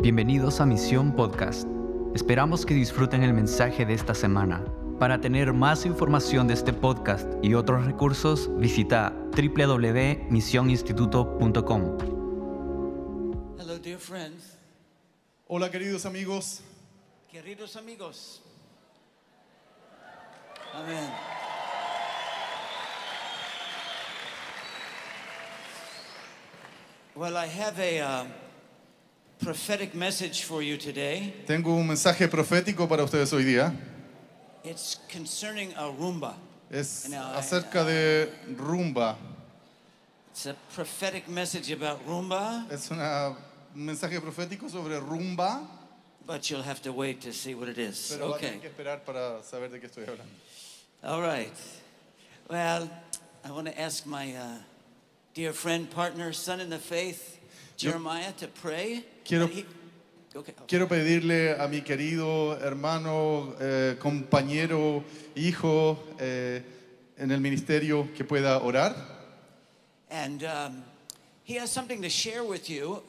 Bienvenidos a Misión Podcast. Esperamos que disfruten el mensaje de esta semana. Para tener más información de este podcast y otros recursos, visita www.misioninstituto.com. Hello, dear friends. Hola queridos amigos, Queridos amigos. Amén. Well, I have a uh, prophetic message for you today. tengo un mensaje profético para ustedes hoy día. It's concerning Aruba. Es No, acerca de rumba. It's a prophetic message about rumba. Es una- un mensaje profético sobre rumba, but you'll have to wait to see what it is. pero a Okay. que esperar para saber de qué estoy hablando. All right. Well, I want to ask my uh, dear friend, partner, son in the faith, Jeremiah, to pray. Quiero- pedirle a mi querido hermano, eh, compañero, hijo eh, en el ministerio que pueda orar. And um, he has something to share with you,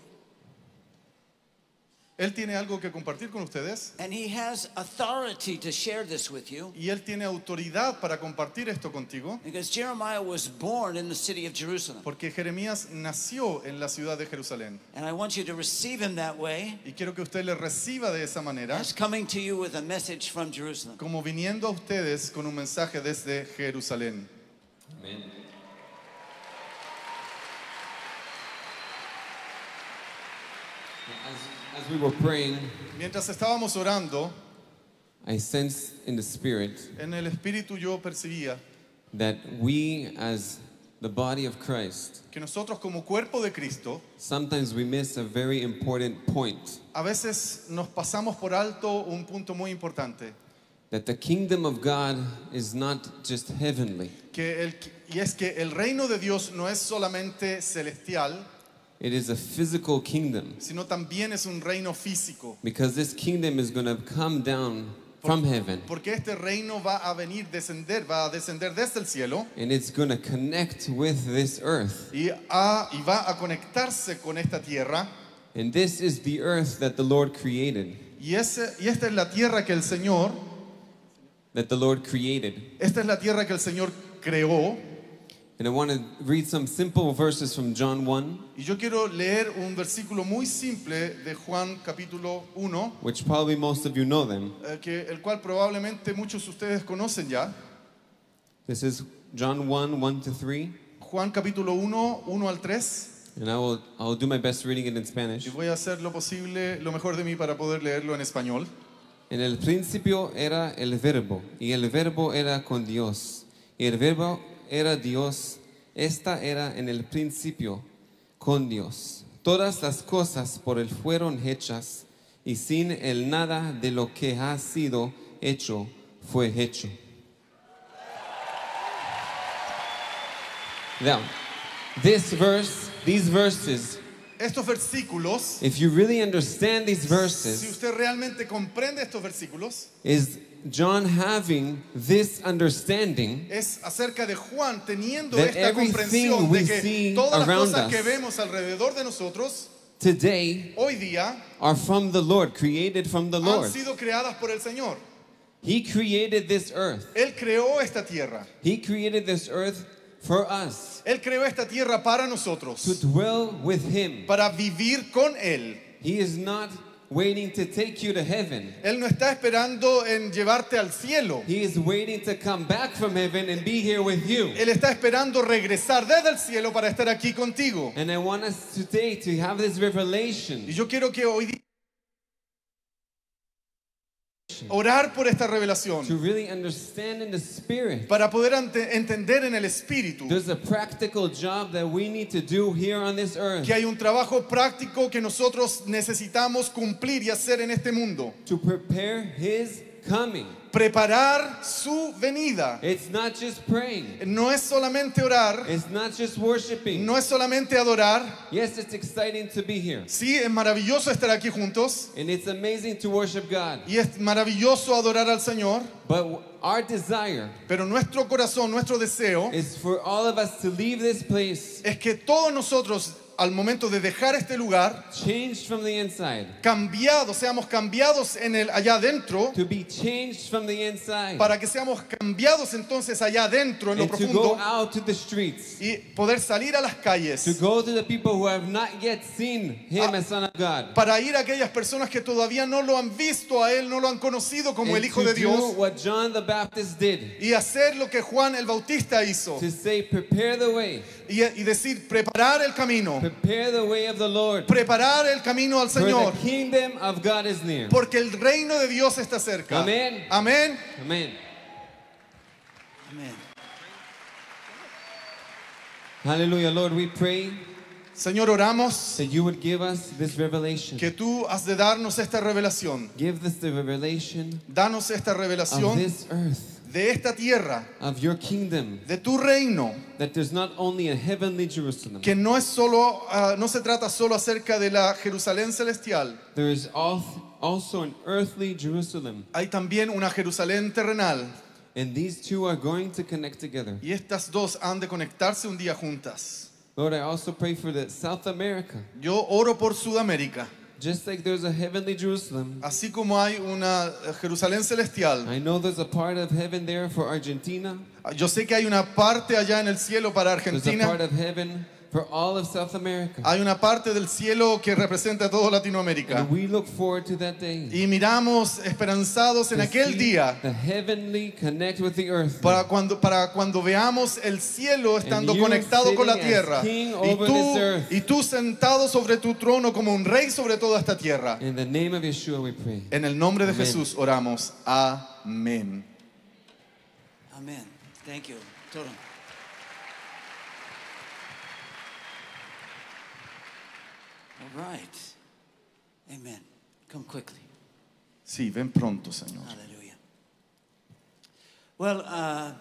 Él tiene algo que compartir con ustedes and he has authority to share this with you y él tiene autoridad para compartir esto contigo because Jeremiah was born in the city of Jerusalem. porque Jeremías nació en la ciudad de Jerusalén. And I want you to receive him that way Y quiero que usted le reciba de esa manera, as coming to you with a message from Jerusalem. como viniendo a ustedes con un mensaje desde Jerusalén. As, as we were praying, Mientras estábamos orando, I sensed in the Spirit en el espíritu yo percibía that we, as the body of Christ, que nosotros como cuerpo de Cristo, sometimes we miss a very important point a veces nos pasamos por alto un punto muy importante, that the kingdom of God is not just heavenly, que el, y es que el reino de Dios no es solamente celestial, it is a physical kingdom. sino también es un reino físico, Because this kingdom is going to come down from heaven porque este reino va a venir, descender, va a descender desde el cielo and it's going to connect with this earth. y, a- y va a conectarse con esta tierra. And this is the earth that the Lord created, Y, ese, y esta es la tierra que el Señor, that the Lord created. esta es la tierra que el Señor creó. And I want to read some simple verses from John 1. Y yo quiero leer un versículo muy simple de Juan capítulo 1, which probably most of you know them. eh, que, el cual probablemente muchos de ustedes conocen ya. This is John 1 1 to 3. Juan capítulo 1, 1 al 3. And I will, I will do my best reading it in Spanish. Y voy a hacer lo posible, lo mejor de mí para poder leerlo en español. En el principio era el verbo, y el verbo era con Dios, y el verbo era Dios. Esta era en el principio con Dios. Todas las cosas por él fueron hechas, y sin él nada de lo que ha sido hecho fue hecho. Now, this verse, these verses, Estos versículos, if you really understand these si verses, usted realmente comprende estos versículos, is John having this understanding es acerca de Juan teniendo That esta everything comprensión we de que todas las cosas que vemos alrededor de nosotros today hoy día are from the Lord, created from the han Lord. sido creadas por el Señor. He created this earth. Él creó esta tierra. He created this earth for us Él creó esta tierra para to dwell with Him. para vivir con Él. He is not waiting to take you to heaven. Él no está esperando en llevarte al cielo. He is waiting to come back from heaven and be here with you. Él está esperando regresar desde el cielo para estar aquí contigo. And I want us today to have this Y revelation yo quiero que hoy día orar por esta to revelación really understand in the Spirit. para poder entender en el espíritu There's a practical job that we need to do here on this earth. que hay un trabajo práctico que nosotros necesitamos cumplir y hacer en este mundo. to prepare his coming. Preparar su venida. It's not just praying. No es solamente orar, It's not just worshiping. no es solamente adorar. Yes, it's exciting to be here. Sí, es maravilloso estar aquí juntos And it's amazing to worship God. y es maravilloso adorar al Señor, But our desire pero nuestro corazón, nuestro deseo is for all of us to leave this place es que todos nosotros al momento de dejar este lugar, changed from the inside, cambiados, seamos cambiados en el allá adentro, to be changed from the inside, para que seamos cambiados entonces allá adentro en lo and to go profundo out to the streets, y poder salir a las to calles go to the people who have not yet seen Him as Son of God, para ir a aquellas personas que todavía no lo han visto a él, no lo han conocido como el and Hijo to de Dios what John the Baptist did, y hacer lo que Juan el Bautista hizo. To say, prepare the way, y, y decir preparar el camino, prepare the way of the Lord, preparar el camino al for Señor, the kingdom of God is near. porque el reino de Dios está cerca. Amén. Amén. Amen. Amen. Hallelujah, Lord, we pray Señor, oramos that you would give us this revelation. que tú has de darnos esta revelación. Give us the revelation Danos esta of revelación this earth, de esta tierra, of your kingdom, de tu reino, that there's not only a heavenly Jerusalem, que no es solo, ah, no se trata solo acerca de la Jerusalén celestial. there is al- also an earthly Jerusalem. Hay también una Jerusalén terrenal And these two are going to connect together. y estas dos han de conectarse un día juntas. Lord, I also pray for the South America. Yo oro por Sudamérica, Just like there's a heavenly Jerusalem, así como hay una Jerusalén celestial. I know there's a part of heaven there for Argentina. Yo sé que hay una parte allá en el cielo para There's a Argentina. part of heaven for all of South America. Hay una parte del cielo que representa a toda Latinoamérica. And we look forward to that day. Y miramos esperanzados en aquel see día The heavenly connect with the earth. para cuando, para cuando veamos el cielo estando conectado con la tierra. king Y over tú, this earth. y tú sentado sobre tu trono como un rey sobre toda esta tierra. In the name of Yeshua we pray. En el nombre de Amén. Jesús oramos. Amén. Amen. Thank you. Total. Right. Amen. Come quickly. Sí, ven pronto, Señor. Hallelujah. Well, uh,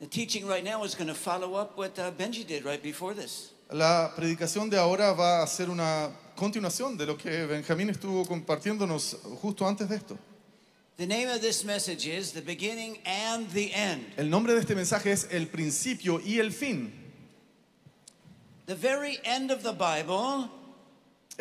the teaching right now is going to follow up what uh, Benji did right before this. La predicación de ahora va a ser una continuación de lo que Benjamín estuvo compartiéndonos justo antes de esto. The name of this message is The Beginning and the End. El nombre de este mensaje es el principio y el fin. The very end of the Bible,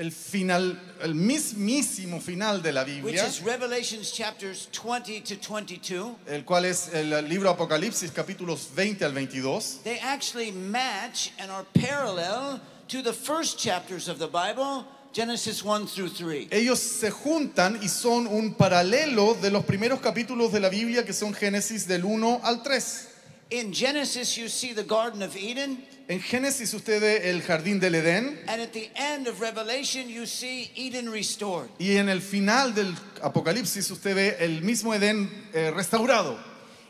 El final, el mismísimo final de la which Biblia, is Revelations chapters 20 to 22, el cual es el libro Apocalipsis capítulos 20 al 22. they actually match and are parallel to the first chapters of the Bible, Genesis 1 through 3. Ellos se juntan y son un paralelo de los primeros capítulos de la Biblia que son Génesis del 1 al 3. In Genesis, you see the Garden of Eden, En Génesis usted ve el jardín del Edén and at the end of Revelation, you see Eden restored. y en el final del Apocalipsis usted ve el mismo Edén eh, restaurado.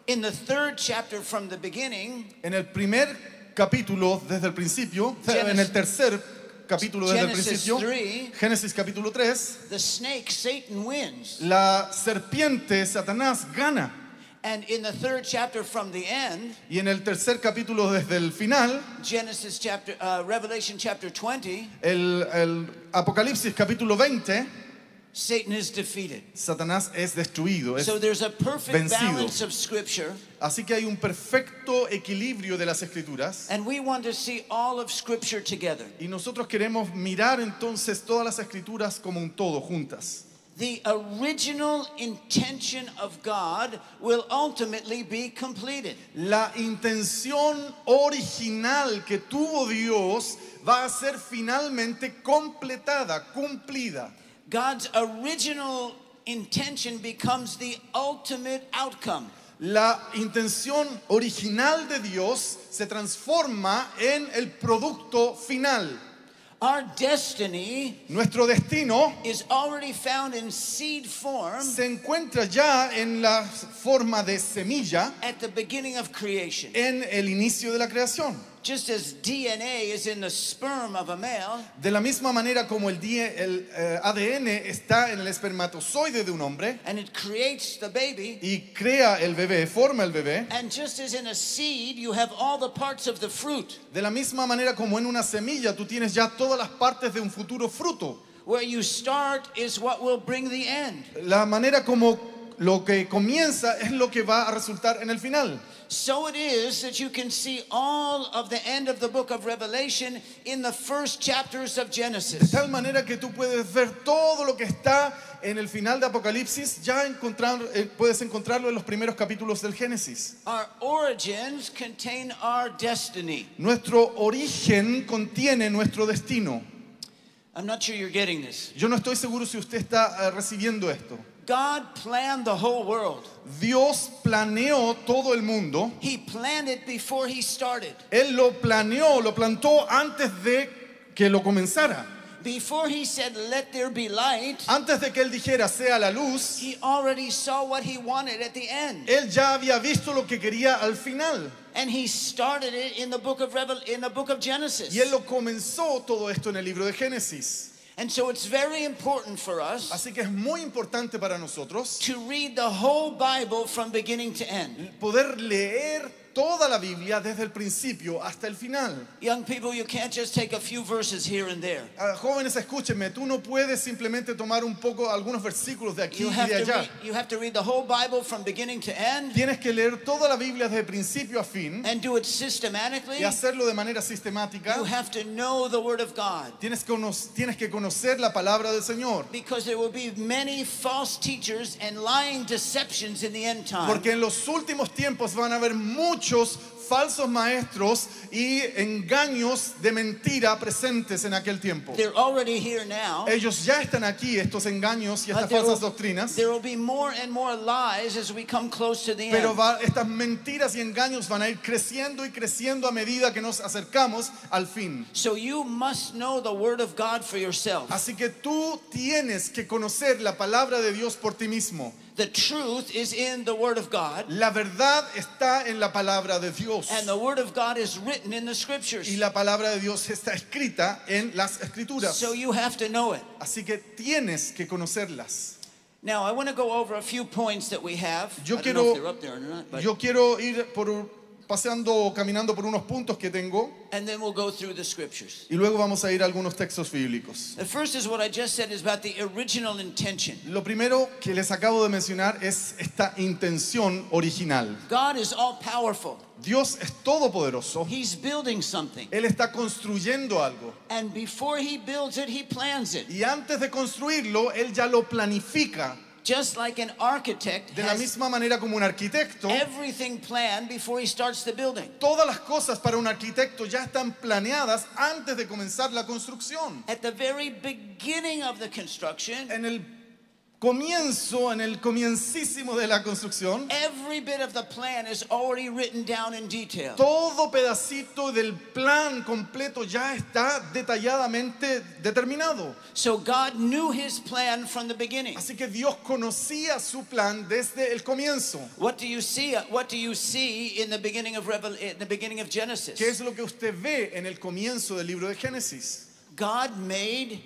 In the third chapter from the beginning, En el primer capítulo desde el principio, Genesis- en el tercer capítulo desde el principio, 3. Génesis capítulo 3, the snake, Satan, wins. la serpiente Satanás gana. And in the third chapter from the end, Y en el tercer capítulo desde el final, Genesis chapter, uh, Revelation chapter 20, el, el Apocalipsis capítulo 20, Satan is defeated. Satanás es destruido. es- So there's a perfect vencido. balance of scripture, así que hay un perfecto equilibrio de las escrituras. and we want to see all of scripture together. Y nosotros queremos mirar entonces todas las escrituras como un todo, juntas. The original intention of God will ultimately be completed. La intención original que tuvo Dios va a ser finalmente completada, cumplida. God's original intention becomes the ultimate outcome. La intención original de Dios se transforma en el producto final. Our destiny Nuestro destino is already found in seed form se encuentra ya en la forma de semilla at the beginning of creation. en el inicio de la creación. Just as DNA is in the sperm of a male, De la misma manera como el, el, eh, ADN está en el espermatozoide de un hombre and it creates the baby, y crea el bebé, forma el bebé, and just as in a seed you have all the parts of the fruit, de la misma manera como en una semilla tú tienes ya todas las partes de un futuro fruto. where you start is what will bring the end. La manera como lo que comienza es lo que va a resultar en el final. So it is that you can see all of the end of the book of Revelation in the first chapters of De Genesis. tal manera que tú puedes ver todo lo que está en el final de Apocalipsis, ya encontrar, eh, puedes encontrarlo en los primeros capítulos del Génesis. Our origins contain our destiny. Nuestro origen contiene nuestro destino. I'm not sure you're getting this. Yo no estoy seguro si usted está eh, recibiendo esto. God planned the whole world. Dios planeó todo el mundo. He planned it before he started. Él lo planeó, lo plantó antes de que lo comenzara. Before he said, Let there be light, Antes de que Él dijera sea la luz, he already saw what he wanted at the end. Él ya había visto lo que quería al final. And he started it in the book of Revel- in the book of Genesis. Y Él lo comenzó todo esto en el libro de Génesis. And so it's very important for us Así que es muy importante para nosotros to read the whole Bible from beginning to end. poder leer toda la Biblia desde el principio hasta el final. Young people, you can't just take a few verses here and there. Ah, jóvenes, escúchenme, tú no puedes simplemente tomar un poco algunos versículos de aquí You y have, de to allá. read, you have to read the whole Bible from beginning to end Tienes que leer toda la Biblia desde principio a fin and do it systematically. y hacerlo de manera sistemática. You have to know the Word of God Tienes que, tienes que conocer la palabra del Señor. because there will be many false teachers and lying deceptions in the end time. Porque en los últimos tiempos van a haber muchos falsos maestros y engaños de mentira presentes en aquel tiempo. They're already here now. Ellos ya están aquí, estos engaños y estas falsas will- doctrinas. Pero va- estas mentiras y engaños van a ir creciendo y creciendo a medida que nos acercamos al fin. So you must know the Word of God for yourself. Así que tú tienes que conocer la palabra de Dios por ti mismo. The truth is in the Word of God, La verdad está en la palabra de Dios. and the Word of God is written in the Scriptures. Y la palabra de Dios está escrita en las escrituras. So you have to know it. Así que tienes que conocerlas. Now, I want to go over a few points that we have. Yo I don't know if quiero- they're up there or not, but- Yo quiero ir por paseando caminando por unos puntos que tengo and then we'll go through the Scriptures. y luego vamos a ir a algunos textos bíblicos. The first is what I just said is about the original intention. Lo primero que les acabo de mencionar es esta intención original. God is all powerful. Dios es todopoderoso. He's building something. Él está construyendo algo. And before he builds it, he plans it. Y antes de construirlo, Él ya lo planifica. Just like an architect De la misma manera como un arquitecto, everything planned before he starts the building. todas las cosas para un arquitecto ya están planeadas antes de comenzar la construcción. At the very beginning of the construction, En el comienzo, en el comiencísimo de la construcción, every bit of the plan is already written down in detail. todo pedacito del plan completo ya está detalladamente determinado. So God knew his plan from the beginning. Así que Dios conocía su plan desde el comienzo. What do you see? What do you see in the beginning of Revel, in the beginning of Genesis? ¿Qué es lo que usted ve en el comienzo del libro de Génesis? God made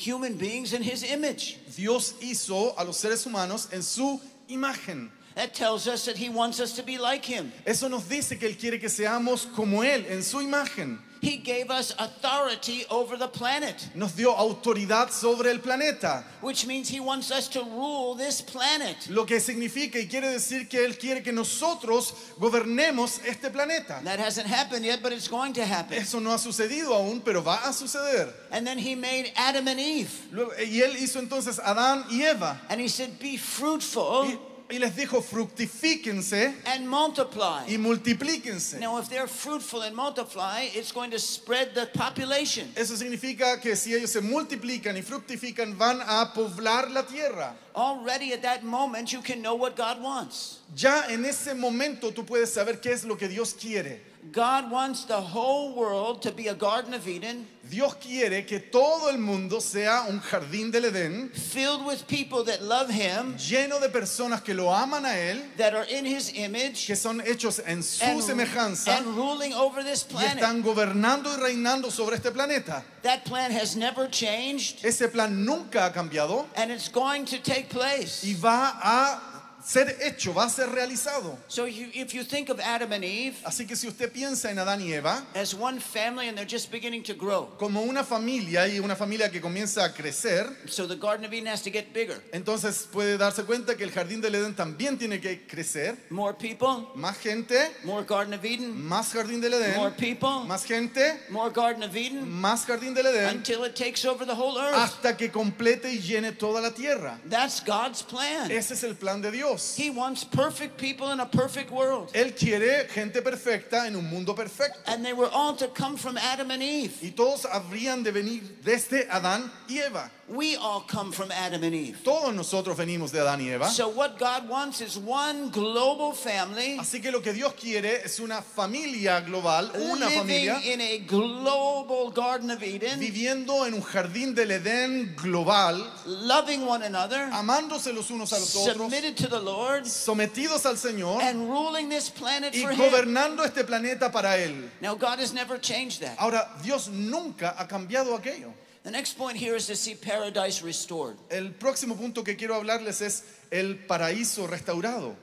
human beings in his image. Dios hizo a los seres humanos en su imagen. That tells us that he wants us to be like him. Eso nos dice que Él quiere que seamos como Él, en su imagen. He gave us authority over the planet, Nos dio autoridad sobre el planeta, which means he wants us to rule this planet. lo que significa y quiere decir que Él quiere que nosotros gobernemos este planeta. That hasn't happened yet, but it's going to happen. Eso no ha sucedido aún, pero va a suceder. And then he made Adam and Eve. Luego- y Él hizo entonces Adán y Eva And he said, Be fruitful y, y les dijo, fructifíquense and multiply. y multiplíquense. Now, if they're fruitful and multiply, it's going to spread the population. Eso significa que si ellos se multiplican y fructifican, van a poblar la tierra. Already at that moment, you can know what God wants. Ya en ese momento tú puedes saber qué es lo que Dios quiere. God wants the whole world to be a Garden of Eden Dios quiere que todo el mundo sea un jardín del Edén, filled with people that love Him, lleno de personas que lo aman a Él, that are in His image, que son hechos en su and, semejanza and ruling over this y planet. están gobernando y reinando sobre este planeta. That plan has never changed, Ese plan nunca ha cambiado and it's going to take place. y va a ser hecho, va a ser realizado. So you, if you think of Adam and Eve Así que si usted piensa en Adán y Eva as one family and they're just beginning to grow, como una familia y una familia que comienza a crecer, so the Garden of Eden has to get bigger. entonces puede darse cuenta que el jardín del Edén también tiene que crecer. More people, Más gente, more Garden of Eden, más jardín del more Edén, people, más gente, more Garden of Eden, más jardín del Edén, until it takes over the whole earth. hasta que complete y llene toda la tierra. That's God's plan. Ese es el plan de Dios. He wants perfect people in a perfect world. Él quiere gente perfecta en un mundo perfecto. And they were all to come from Adam and Eve. Y todos habrían de venir desde Adán y Eva. We all come from Adam and Eve. Todos nosotros venimos de Adán y Eva. So what God wants is one global family Así que lo que Dios quiere es una familia global, una familia living in a global Garden of Eden, viviendo en un jardín del Edén global, loving one another, amándose los unos a los otros, submitted to the Lord, sometidos al Señor and ruling this planet y for Him. gobernando este planeta para Él. Now God has never changed that. Ahora, Dios nunca ha cambiado aquello. The next point here is to see paradise restored. El próximo punto que quiero hablarles es el paraíso restaurado.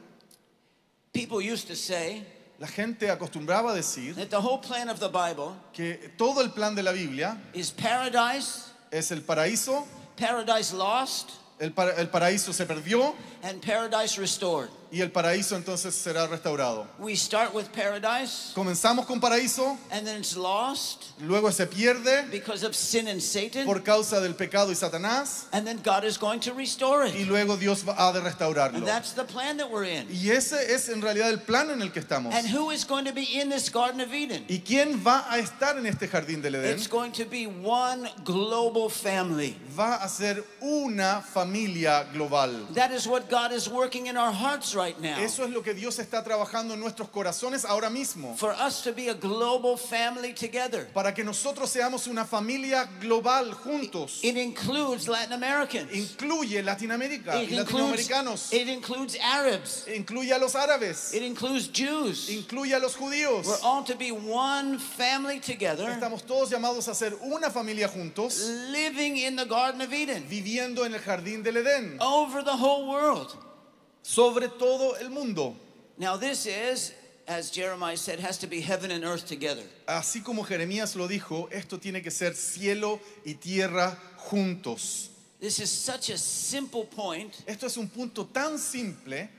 People used to say La gente acostumbraba a decir that the whole plan of the Bible que todo el plan de la Biblia is paradise, es el paraíso, paradise lost, el, para- el paraíso se perdió and paradise restored. Y el paraíso entonces será restaurado. We start with paradise, Comenzamos con paraíso, and then it's lost luego se pierde because of sin and Satan, por causa del pecado y Satanás and then God is going to restore y it. luego Dios va a de restaurarlo. And that's the plan that we're in. Y ese es en realidad el plan en el que estamos. And who is going to be in this Garden of Eden? ¿Y quién va a estar en este jardín del Edén? It's going to be one global family. Va a ser una familia global. That is what God is working in our hearts right now. Eso es lo que Dios está trabajando en nuestros corazones ahora mismo. For us to be a global family together. Para que nosotros seamos una familia global juntos. It includes Latin Americans. Incluye Latinoamérica It y includes, latinoamericanos. it includes Arabs. Incluye a los árabes. It includes Jews. Incluye a los judíos. We're all to be one family together, Estamos todos llamados a ser una familia juntos, living in the Garden of Eden, viviendo en el jardín del Edén, over the whole world. Sobre todo el mundo. Now, this is, as Jeremiah said, has to be heaven and earth together. Así como Jeremías lo dijo, esto tiene que ser cielo y tierra juntos. This is such a simple point, Esto es un punto tan simple,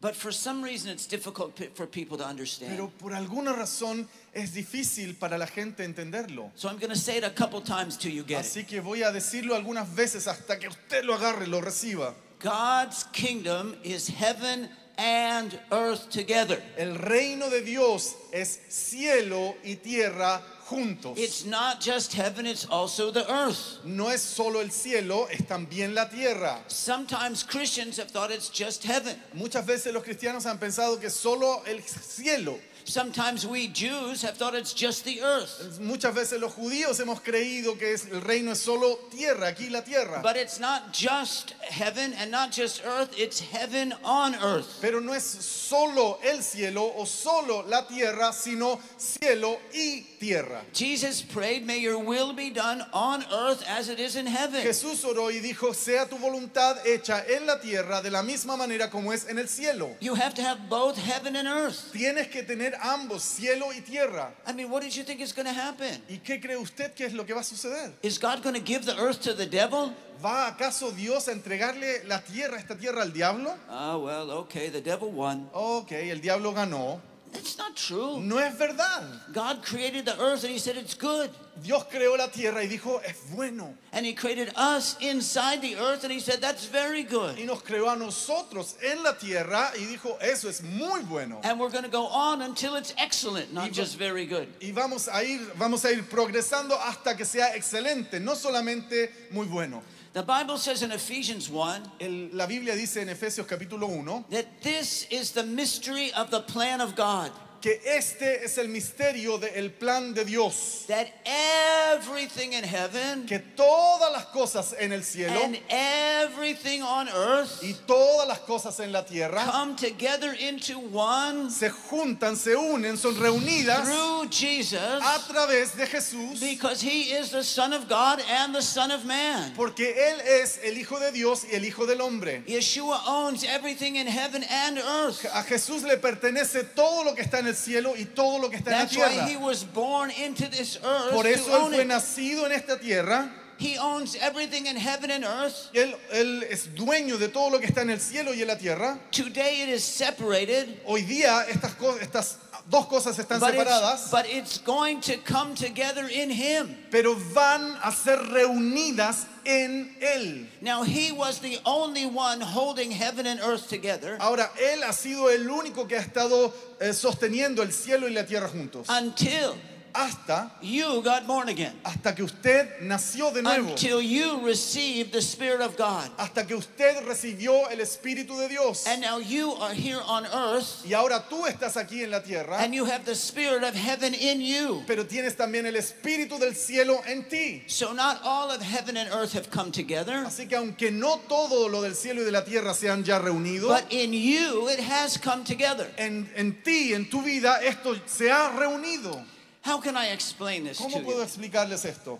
but for some reason it's difficult for people to understand. pero por alguna razón es difícil para la gente entenderlo. So I'm going to say it a couple times till you get it. Así que voy a decirlo algunas veces hasta que usted lo agarre, lo reciba. God's kingdom is heaven and earth together. El reino de Dios es cielo y tierra juntos. It's not just heaven, it's also the earth. No es solo el cielo, es también la tierra. Sometimes Christians have thought it's just heaven. Muchas veces los cristianos han pensado que solo el cielo. Sometimes we Jews have thought it's just the earth. Muchas veces los judíos hemos creído que es- el reino es solo tierra, aquí la tierra. But it's not just heaven and not just earth, it's heaven on earth. Pero no es solo el cielo o solo la tierra, sino cielo y tierra. Jesus prayed, May your will be done on earth as it is in heaven. Jesús oró y dijo, sea tu voluntad hecha en la tierra de la misma manera como es en el cielo. You have to have both heaven and earth. Tienes que tener ambos, cielo y tierra. I mean, what did you think is going to happen? ¿Y qué cree usted que es lo que va a suceder? Is God going to give the earth to the devil? ¿Va acaso Dios a entregarle la tierra, esta tierra al diablo? Ah, well, okay, the devil won. Ok, el diablo ganó. That's not true. No es verdad. God created the earth and He said it's good. Dios creó la tierra y dijo, es bueno. And He created us inside the earth and He said that's very Y good. nos creó a nosotros en la tierra y dijo, eso es muy bueno. And we're going to go on until it's excellent, not just very good. Y vamos a ir, vamos a ir progresando hasta que sea excelente, no solamente muy bueno. The Bible says in Ephesians 1 El- la Biblia dice en Efesios capítulo 1 that this is the mystery of the plan of God. Que este es el misterio del plan de Dios. that everything in heaven Que todas las cosas en el cielo and everything on earth y todas las cosas en la tierra come together into one se juntan, se unen, son reunidas through Jesus a través de Jesús. because he is the Son of God and the Son of Man. Porque Él es el Hijo de Dios y el Hijo del Hombre. Yeshua owns everything in heaven and earth. A Jesús le pertenece todo lo que está en el cielo y todo lo que está en la That's why he tierra. was born into this earth Por to eso Él fue it. nacido en esta tierra. He owns everything in heaven and earth. y Él, él es dueño de todo lo que está en el cielo y en la tierra. Today it is separated, Hoy día estas, co- estas dos cosas están but it's, separadas, but it's going to come together in him. pero van a ser reunidas en Él. Now he was the only one holding heaven and earth together Ahora, Él ha sido el único que ha estado eh, sosteniendo el cielo y la tierra juntos. until Hasta, you got born again. hasta que usted nació de nuevo. Until you received the Spirit of God. Hasta que usted recibió el Espíritu de Dios. And now you are here on earth Y ahora tú estás aquí en la tierra, and you have the Spirit of heaven in you. pero tienes también el Espíritu del cielo en ti. So not all of heaven and earth have come together, Así que aunque no todo lo del cielo y de la tierra se han ya reunido, but in you it has come together. en, en ti, en tu vida, esto se ha reunido. How can I explain this to ¿Cómo puedo you? explicarles esto?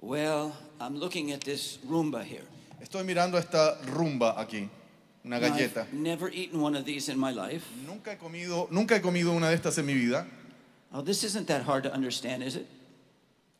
Well, I'm looking at this Roomba here. Estoy mirando esta rumba aquí, una Now, galleta. I've never eaten one of these in my life. Nunca he comido, nunca he comido una de estas en mi vida. Oh, this isn't that hard to understand, is it?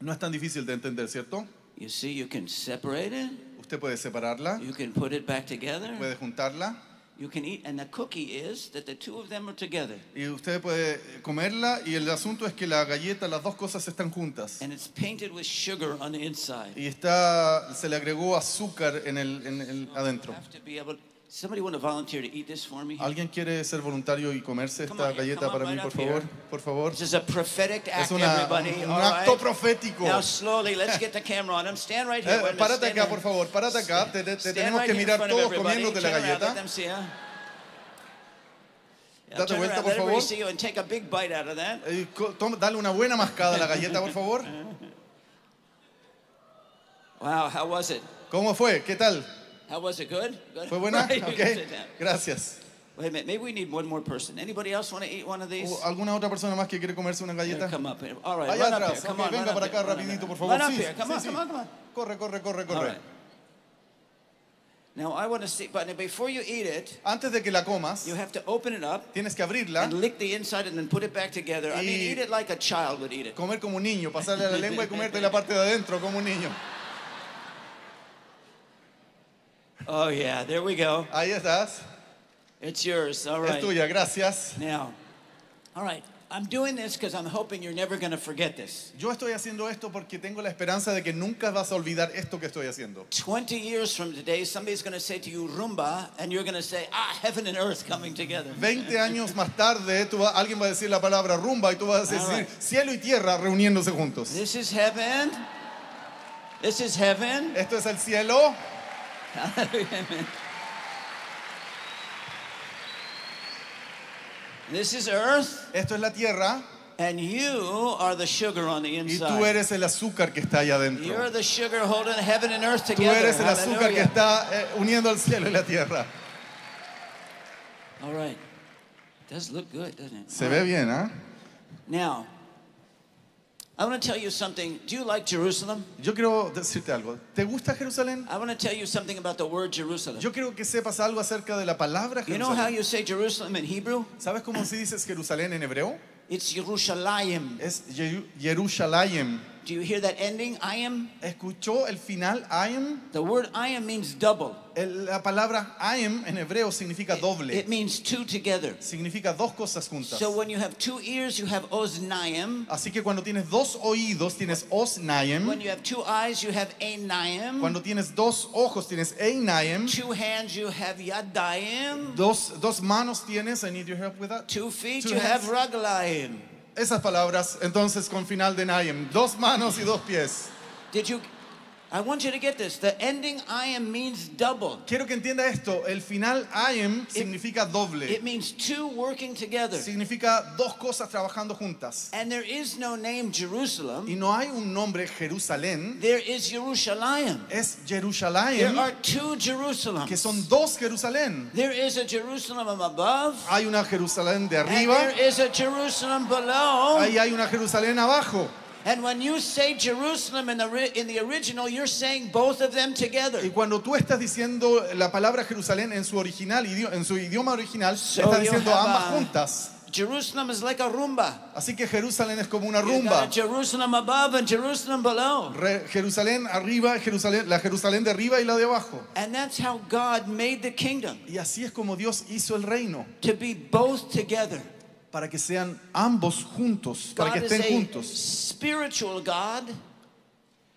No es tan difícil de entender, ¿cierto? You see, you can separate it, Usted puede separarla, you can put it back together, puede juntarla you can eat, and the cookie is that the two of them are together. y usted puede comerla y el asunto es que la galleta, las dos cosas están juntas. And it's painted with sugar on the inside. Y está, se le agregó azúcar en el, en el adentro. have to be able. Somebody want to volunteer to eat this for me? ¿Alguien quiere ser voluntario y comerse Come esta on, galleta para mí, right por favor? here. Por favor. This is a prophetic act, Es una- everybody. un all acto right? profético. Now slowly, let's get the camera on him. Stand right here. Eh, párate acá, por favor, párate acá. Te, te- tenemos right que mirar todos comiéndote la galleta. Date vuelta, por favor. Eh, toma- dale una buena mascada a la galleta, por favor. Wow, how was it? ¿Cómo fue? ¿Qué tal? How was it? Good? Good? ¿Fue buena? You can Ok, sit down. gracias. Wait a minute, maybe we need one more person. Anybody else want to eat one of these? ¿O ¿Alguna otra persona más que quiere comerse una galleta? come up here. All right, Allá run up atrás. here. Come Ok, on, venga run para up acá here, run up rapidito, here. por favor. Run up Sí, here. Come sí, on, sí. come on, come on. Corre, corre, corre, All corre. right. Now I want to see, but before you eat it, Antes de que la comas, you have to open it up tienes que abrirla, and lick the inside and then put it back together. I mean, Y- eat it like a child would eat it. comer como un niño, pasarle a la lengua y comerte la parte de adentro como un niño. Oh yeah, there we go. Ahí estás. It's yours. All Es right. tuya, gracias. Now, all right. I'm doing this because I'm hoping you're never going to forget this. Yo estoy haciendo esto porque tengo la esperanza de que nunca vas a olvidar esto que estoy haciendo. 20 years from today, somebody's going to say to you, Rumba, and you're going to say, ah, heaven and earth coming together. 20 años más tarde, tú va- alguien va a decir la palabra rumba y tú vas a decir right. cielo y tierra reuniéndose juntos. This is heaven. This is heaven. Esto es el cielo, This is earth, esto es la tierra and you are the sugar on the y inside. tú eres el azúcar que está allá You're adentro. the sugar holding heaven and earth Tú together. eres el azúcar que está eh, uniendo el cielo y la tierra. All right. Does look good, doesn't it? Se ve bien, ¿ah? Now, I want to tell you something. Do you like Jerusalem? Yo quiero decirte algo. ¿Te gusta Jerusalén? I want to tell you something about the word Jerusalem. Yo quiero que sepas algo acerca de la palabra You know how Jerusalén. you say Jerusalem in Hebrew? ¿Sabes cómo se dice Jerusalén en hebreo? It's Yerushalayim. Es Yeru- Yerushalayim. Do you hear that ending? I am. ¿Escuchó el final ayim? The word I am means double. La palabra ayim en hebreo significa doble. It means two together. Significa dos cosas juntas. So when you have two ears, you have oznayim. Así que cuando tienes dos oídos tienes osnayim. When you have two eyes, you have einayim. Cuando tienes dos ojos tienes einayim. Two hands, you have yadayim. Dos, dos manos tienes. I need your help with that. Two feet, Two you have hands. Esas palabras entonces con final de nayim. Dos manos y dos pies. Did you I want you to get this. The ending I am means double. Quiero que entienda esto. El final I am significa doble. It means two working together. Significa dos cosas trabajando juntas. And there is no name Jerusalem. Y no hay un nombre Jerusalén. There is Jerusalem. Es There Jerusalén, are two Jerusalems. que son dos Jerusalén. There is a Jerusalem above. Hay una Jerusalén de And arriba, there is a Jerusalem below. ahí hay una Jerusalén abajo. And when you say Jerusalem in the, in the original, you're saying both of them together. Y cuando tú estás diciendo la palabra Jerusalén en su original, en su idioma original, So estás diciendo ambas a- juntas. Jerusalem is like a rumba. Así que Jerusalén es como una rumba. Jerusalem above and Jerusalem below. Re- Jerusalén arriba, Jerusalén, la Jerusalén de arriba y la de abajo. And that's how God made the kingdom Y así es como Dios hizo el reino, to be both together. Para que sean ambos juntos, para que God estén juntos. spiritual God.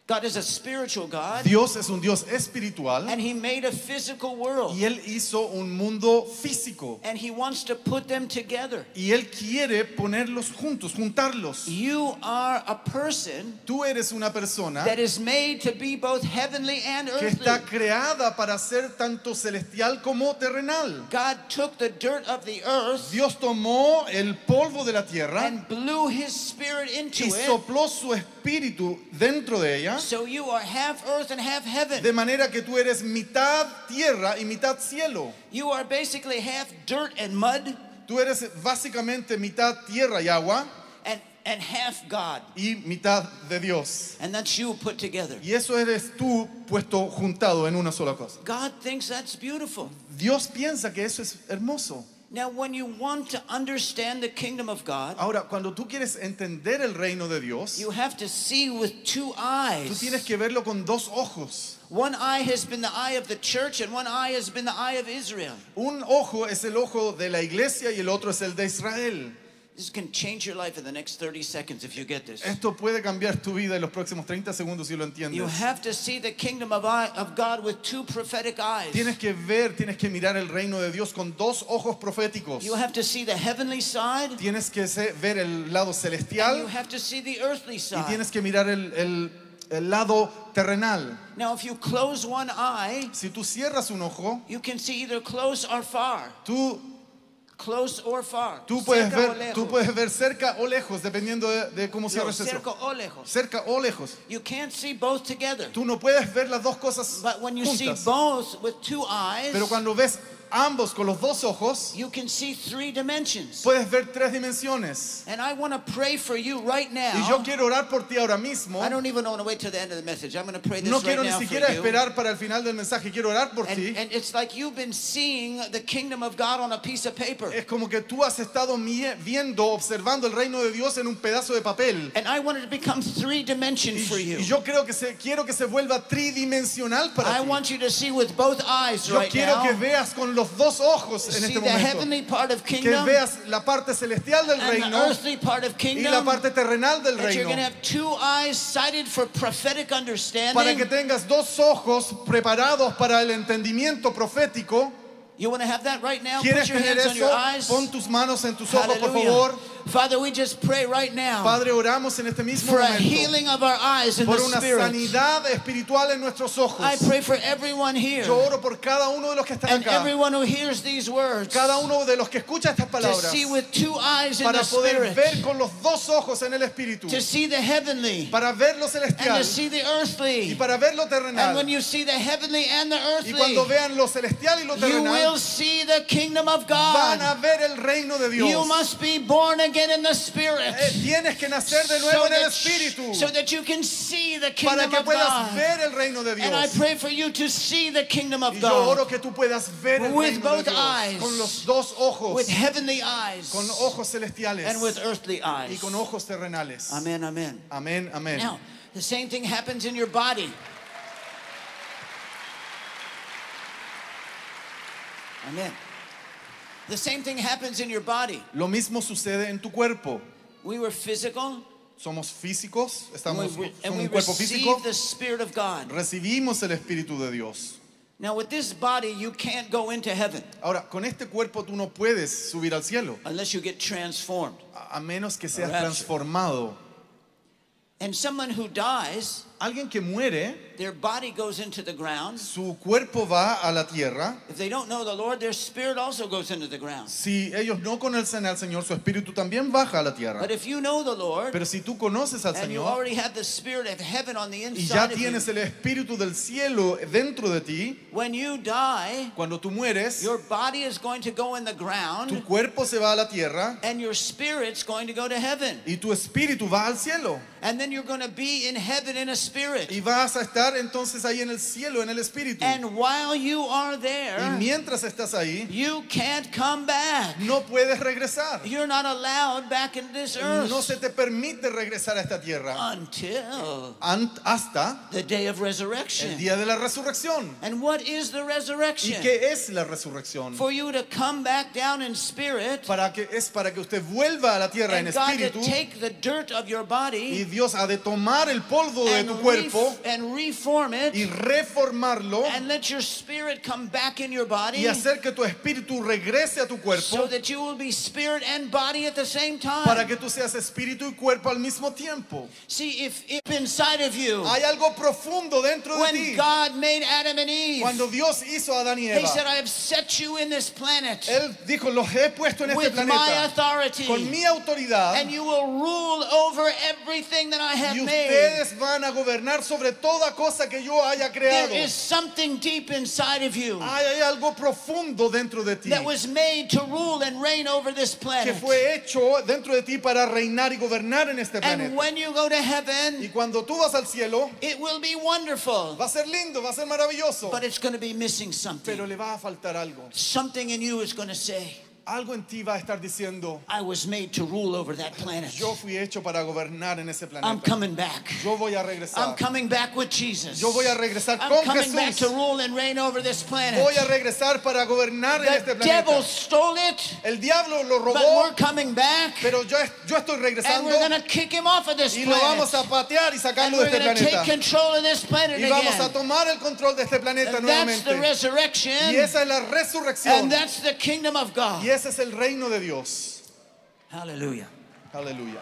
God is a spiritual God. Dios es un Dios espiritual And He made a physical world. y Él hizo un mundo físico. And He wants to put them together. Y Él quiere ponerlos juntos, juntarlos. You are a person Tú eres una persona that is made to be both heavenly and que está earthly. creada para ser tanto celestial como terrenal. God took the dirt of the earth Dios tomó el polvo de la tierra and blew His Spirit into y it. sopló su espíritu dentro de ella, So you are half earth and half heaven. de manera que tú eres mitad tierra y mitad cielo. You are basically half dirt and mud Tú eres básicamente mitad tierra y agua and, and half God. y mitad de Dios. And that's you put together. Y eso eres tú puesto juntado en una sola cosa. God thinks that's beautiful. Dios piensa que eso es hermoso. Now, when you want to understand the kingdom of God, Ahora, cuando tú quieres entender el reino de Dios, you have to see with two tú eyes. tienes que verlo con dos ojos. One eye has been the eye of the church, and one eye has been the eye of Israel. Un ojo es el ojo de la iglesia y el otro es el de Israel. This can change your life in the next 30 seconds if you get this. Esto puede cambiar tu vida en los próximos 30 segundos si lo You entiendes. have to see the kingdom of, eye, of God with two prophetic eyes. Tienes que ver, tienes que mirar el reino de Dios con dos ojos proféticos. You have to see the heavenly side, Tienes que ver el lado celestial have to see the earthly y tienes que mirar el, el- el lado terrenal. Now, if you close one eye, Si tú cierras un ojo, you can see either close or far. tú, Close or far. tú, puedes, Cerca o ver, tú lejos. puedes ver cerca o lejos, dependiendo de, de cómo No, cierres cerca eso. o lejos. Cerca o lejos. You can't see both together. Tú no puedes ver las dos cosas But when you see both with two eyes, Pero cuando ves ambos con los dos ojos, you can see three dimensions. puedes ver tres dimensiones. And I want to pray for you right now. Y yo quiero orar por ti ahora mismo. I don't even want to wait till the end of the message. I'm going to pray this No right quiero ni now siquiera esperar para el final del mensaje. Quiero orar por And, ti. and it's like you've been seeing the kingdom of God on a piece of paper. Es como que tú has estado viendo, observando el reino de Dios en un pedazo de papel. And I want it to become three dimension Y, for you. y yo creo que se, quiero que se vuelva tridimensional para I ti. want you to see with both eyes Yo right quiero now. que veas con los dos ojos en este momento. Que veas la parte celestial del reino y la parte terrenal del reino. Para que tengas dos ojos preparados para el entendimiento profético. You want to have that right now? Put ¿Quieres tener hands on your eso? Pon tus manos en tus ojos, por favor. Father, we just pray right now Padre, oramos en este mismo for a momento healing of our eyes in por the una spirit. sanidad espiritual en nuestros ojos. I pray for everyone here Yo oro por cada uno de los que están and acá, everyone who hears these words cada uno de los que escucha estas to palabras, see with two eyes in para the poder spirit, ver con los dos ojos en el espíritu, to see the heavenly para ver lo and celestial to see the y earthly. para ver lo And when terrenal. you see the heavenly and the Y cuando earthly, vean lo celestial y lo you will terrenal, see the kingdom of van a God. ver el reino de You Dios. must be born again in the spirit. Eh, Tienes que nacer de nuevo so en el that, espíritu so that you can see the para kingdom que of puedas God. ver el reino de And I pray for you to see the kingdom of Y yo oro God que tú puedas ver el With reino de both Dios eyes. con los dos ojos, with heavenly eyes con ojos celestiales and with earthly y eyes. con ojos terrenales. Amen, amen. Amén, amén. Now, the same thing happens in your body. Amen. The same thing happens in your body. Lo mismo sucede en tu cuerpo. We were physical, Somos físicos, estamos we, somos we un cuerpo físico. the Spirit of God. Recibimos el Espíritu de Dios. Now, with this body, you can't go into heaven Ahora, con este cuerpo tú no puedes subir al cielo, unless you get transformed. a a menos que seas transformado. And someone who dies Alguien que muere, their body goes into the ground. su cuerpo va a la tierra. If they don't know the Lord, their spirit also goes into the ground. Si ellos no conocen al Señor, su espíritu también baja a la tierra. But if you know the Lord, Pero si tú conoces al and you Señor already have the spirit of heaven on the y ya inside of you, tienes el espíritu del cielo dentro de ti, when you die, cuando tú mueres, your body is going to go in the tu ground, cuerpo se va a la tierra and your spirit's going to go to heaven. y tu espíritu va al cielo. And then you're going to be in heaven in a spirit. Y vas a estar entonces ahí en el cielo, en el espíritu. And while you are Y there, mientras estás ahí, you can't come back. no puedes regresar. You're not allowed back into this earth No se te permite regresar a esta tierra until ant- hasta the day of el resurrection. día de la resurrección. And what is the ¿Y resurrection? qué es la resurrección? For you to come back down in spirit Para que es para que usted vuelva a la tierra en to espíritu take the dirt of your y body Dios ha de tomar el polvo de tu cuerpo and reform y it reformarlo and let your spirit come back in your y body hacer que tu espíritu regrese a tu so cuerpo that you will be spirit and body at the same time. para que tú seas espíritu y cuerpo al mismo tiempo. See, if, if inside of you, Hay algo profundo dentro de ti. God made Adam and Eve, Cuando Dios hizo a Adán y He said, I have set you in this planet Él dijo, los he puesto en este with my planeta authority, con mi autoridad and you will rule over everything that I have y made. ustedes van a gobernar sobre toda cosa que yo haya There creado. is something deep inside of you Hay, algo profundo dentro de ti that was made to rule and reign over this que planet. fue hecho dentro de ti para reinar y gobernar en este And planeta. when you go to Y heaven, cuando tú vas al cielo, it will be wonderful, va a ser lindo, va a ser maravilloso, but it's going to be missing something. pero le va a faltar algo. Something in you is going to say, Algo en ti va a estar diciendo, I was made to rule over that planet. yo fui hecho para gobernar en ese I'm planeta. coming back. Yo voy a I'm regresar. coming back with Jesus. Yo voy a regresar I'm con coming back to Jesús. rule and reign over this planet. Voy a regresar para gobernar en este The devil planeta. stole it, El diablo lo but robó, we're coming back, pero yo, yo estoy and regresando we're to kick him off of this y lo vamos a planet. patear y And sacarlo de we're este take planeta. control of this planet Y vamos a tomar el control de este planeta And that's the nuevamente. resurrection, Y esa es la resurrección. and that's the kingdom of God. Y ese es el reino de Dios. Hallelujah. Aleluya.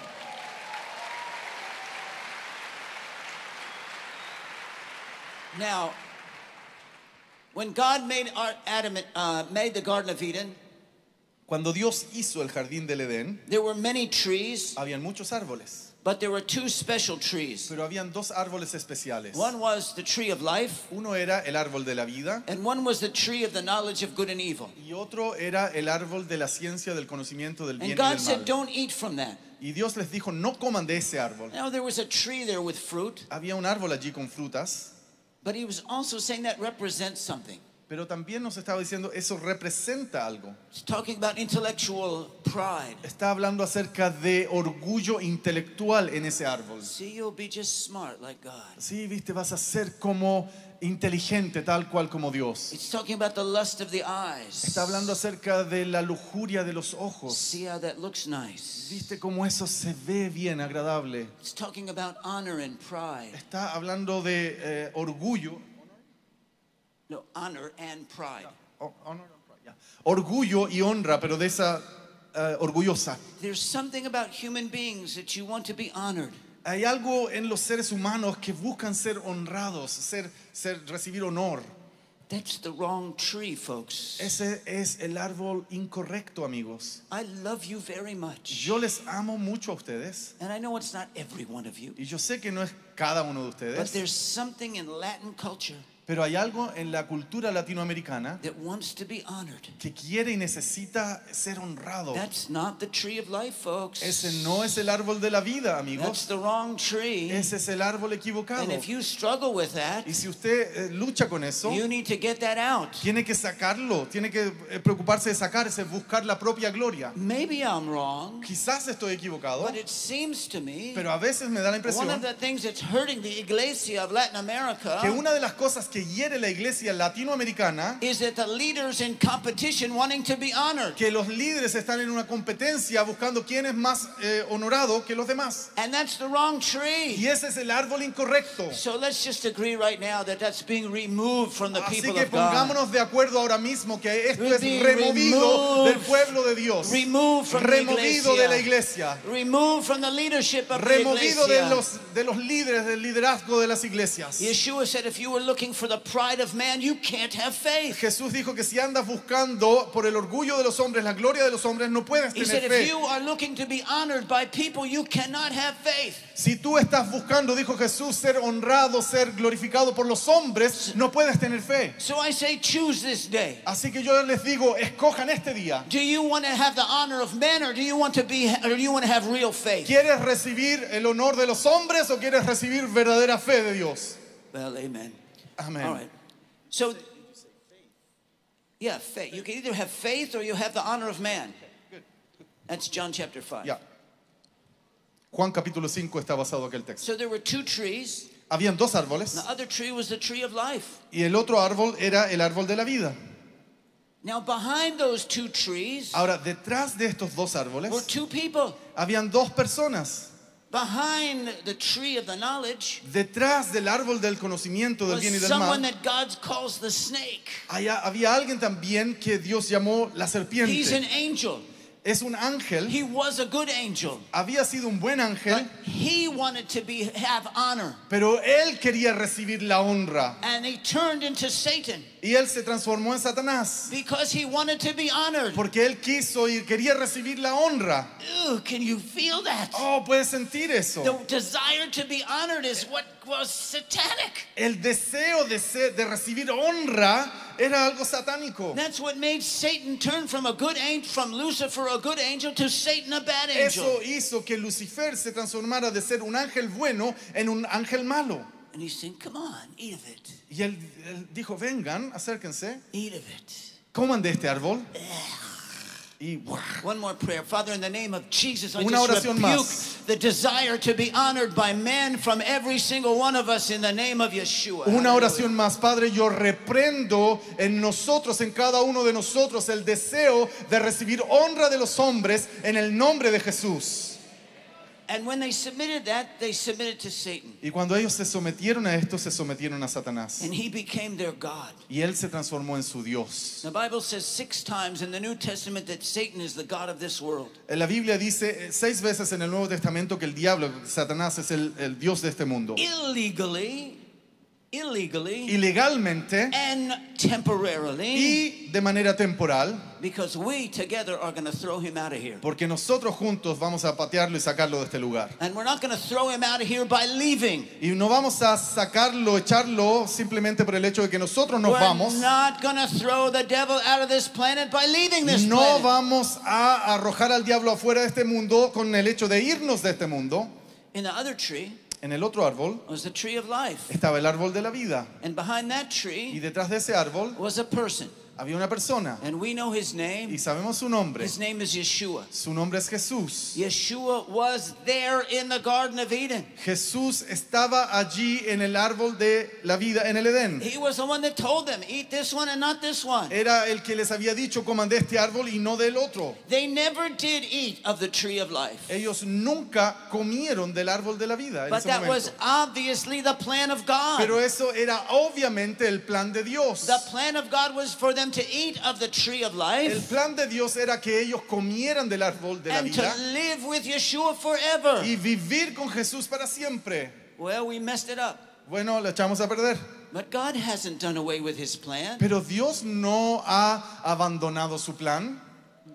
Now, when God made our, Adam, uh, made the Garden of Eden, Cuando Dios hizo el jardín del Edén, there were many trees, habían muchos árboles, but there were two special trees. pero habían dos árboles especiales. One was the tree of life, Uno era el árbol de la vida and one was the tree of the knowledge of good and evil. y otro era el árbol de la ciencia del conocimiento del bien And y God del said, mal. Don't eat from that. Y Dios les dijo, no coman de ese árbol. Now, there was a tree there with fruit, Había un árbol allí con frutas, but He was also saying that represents something. Pero también nos estaba diciendo, eso representa algo. Está hablando acerca de orgullo intelectual en ese árbol. Sí, viste, vas a ser como inteligente, tal cual como Dios. Está hablando acerca de la lujuria de los ojos. Viste cómo eso se ve bien, agradable. Está hablando de eh, orgullo. No, honor and pride. o- honor and pride, ya. Orgullo y honra, pero de esa eh, orgullosa. There's something about human beings that you want to be honored. Hay algo en los seres humanos que buscan ser honrados, ser, ser, recibir honor. That's the wrong tree, folks. Ese es el árbol incorrecto, amigos. I love you very much. Yo les amo mucho a ustedes And I know it's not every one of you, y yo sé que no es cada uno de ustedes. but there's something in Latin culture pero hay algo en la cultura latinoamericana that wants to be honored. que quiere y necesita ser honrado. That's not the tree of life, folks. Ese no es el árbol de la vida, That's amigos. the wrong tree. Ese es el árbol equivocado. And if you struggle with that, Y si usted eh, lucha con eso, you need to get that out. tiene que sacarlo, tiene que eh, preocuparse de sacarse, buscar la propia gloria. Maybe I'm wrong, Quizás estoy equivocado, but it seems to me pero a veces me da la one of impresión the things that's hurting the iglesia of Latin America que una de las cosas que que hiere la iglesia latinoamericana, is that the leaders in competition wanting to be honored. que los líderes están en una competencia buscando quién es más eh, honorado que los demás. And that's the wrong tree. Y ese es el árbol incorrecto. So let's just agree right now that that's being removed from the Así people que of God. pongámonos de acuerdo ahora mismo que esto es removido removed- del pueblo de Dios, Removed from the removido de la iglesia. iglesia, Removed from the leadership of the removido de los, de los líderes, del liderazgo de las iglesias. Yeshua said, if you were looking for the pride of man, you can't have faith. Jesús dijo que si andas buscando por el orgullo de los hombres, la gloria de los hombres, no puedes He said, tener if fe. you are looking to be honored by people, you cannot have faith. Si tú estás buscando, dijo Jesús, ser honrado, ser glorificado por los hombres, no puedes tener fe. So I say, choose this day. Así que yo les digo, escojan este día. Do you want to have the honor of men, or do you want to be, or do you want to have real faith? ¿Quieres recibir el honor de los hombres o quieres recibir verdadera fe de Dios? Well, amen. Amén. All right. So, yeah, faith. You can either have faith or you have the honor of man. That's John chapter 5. Ya. Juan capítulo 5 está basado en aquel texto. So there were two trees. Habían dos árboles The other tree was the tree of life. y el otro árbol era el árbol de la vida. Now, behind those two trees Ahora, detrás de estos dos were árboles two people. habían dos personas. Behind the tree of the knowledge Detrás del árbol del conocimiento del bien y del someone mal, that God calls the snake. allá había alguien también que Dios llamó la He's an serpiente. angel. Es un ángel, He was a good angel. había sido un buen ángel, But he wanted to be have honor. pero él quería recibir la honra And he turned into Satan y él se transformó en Satanás because he wanted to be honored. porque él quiso y quería recibir la honra. Ew, can you feel that? Oh, puedes sentir eso. The desire to be honored is what was satanic. El deseo de, ser- de recibir honra era algo satánico. That's what made Satan turn from a good angel, from Lucifer, a good angel, to Satan, a bad angel. Eso hizo que Lucifer se transformara de ser un ángel bueno en un ángel malo. And he's saying, Come on, eat of it. Y él, él dijo, vengan, acérquense, Eat of it. coman de este árbol. Y One more prayer. Father, in the name of Jesus, I Una just rebuke más. the desire to be honored by men from every single one of us in the name of Yeshua. una oración más, Padre, yo reprendo en nosotros, en cada uno de nosotros, el deseo de recibir honra de los hombres en el nombre de Jesús. Y cuando ellos se sometieron a esto, se sometieron a Satanás. And he became their God. Y él se transformó en su Dios. The Bible says six times in the New Testament that Satan is the God of this world. La Biblia dice eh, seis veces en el Nuevo Testamento que el diablo, Satanás, es el, el Dios de este mundo. Illegally, illegally, Ilegalmente and temporarily, y de manera temporal, because we together are going to throw him out of here. porque nosotros juntos vamos a patearlo y sacarlo de este lugar. And we're not going to throw him out of here by leaving. Y no vamos a sacarlo, echarlo simplemente por el hecho de que nosotros nos We're vamos. not going to throw the devil out of this planet by leaving this No planet. vamos a arrojar al diablo afuera de este mundo con el hecho de irnos de este mundo. In the other tree En el otro árbol was the tree of life. estaba el árbol de la vida. And behind that Y tree detrás de ese árbol was a person. Había una persona. And we know his Y name. sabemos su nombre. His name is Yeshua. Su nombre es Jesús. Yeshua was there in the Garden of Eden. Jesús estaba allí en el árbol de la vida, en el Edén. He was the one that told them, eat this one and not this one. Era el que les había dicho, coman de este árbol y no del otro. They never did eat of the tree of life. Ellos nunca comieron del árbol de la vida en But ese that momento. was obviously the plan of God. Pero eso era obviamente el plan de Dios. The plan of God was for them to eat of the tree of El life plan de Dios era que ellos comieran del árbol de la and to vida live with Yeshua forever. y vivir con Jesús para siempre. Well, we messed it up. Bueno, le echamos a perder. But God hasn't done away with his plan. Pero Dios no ha abandonado su plan.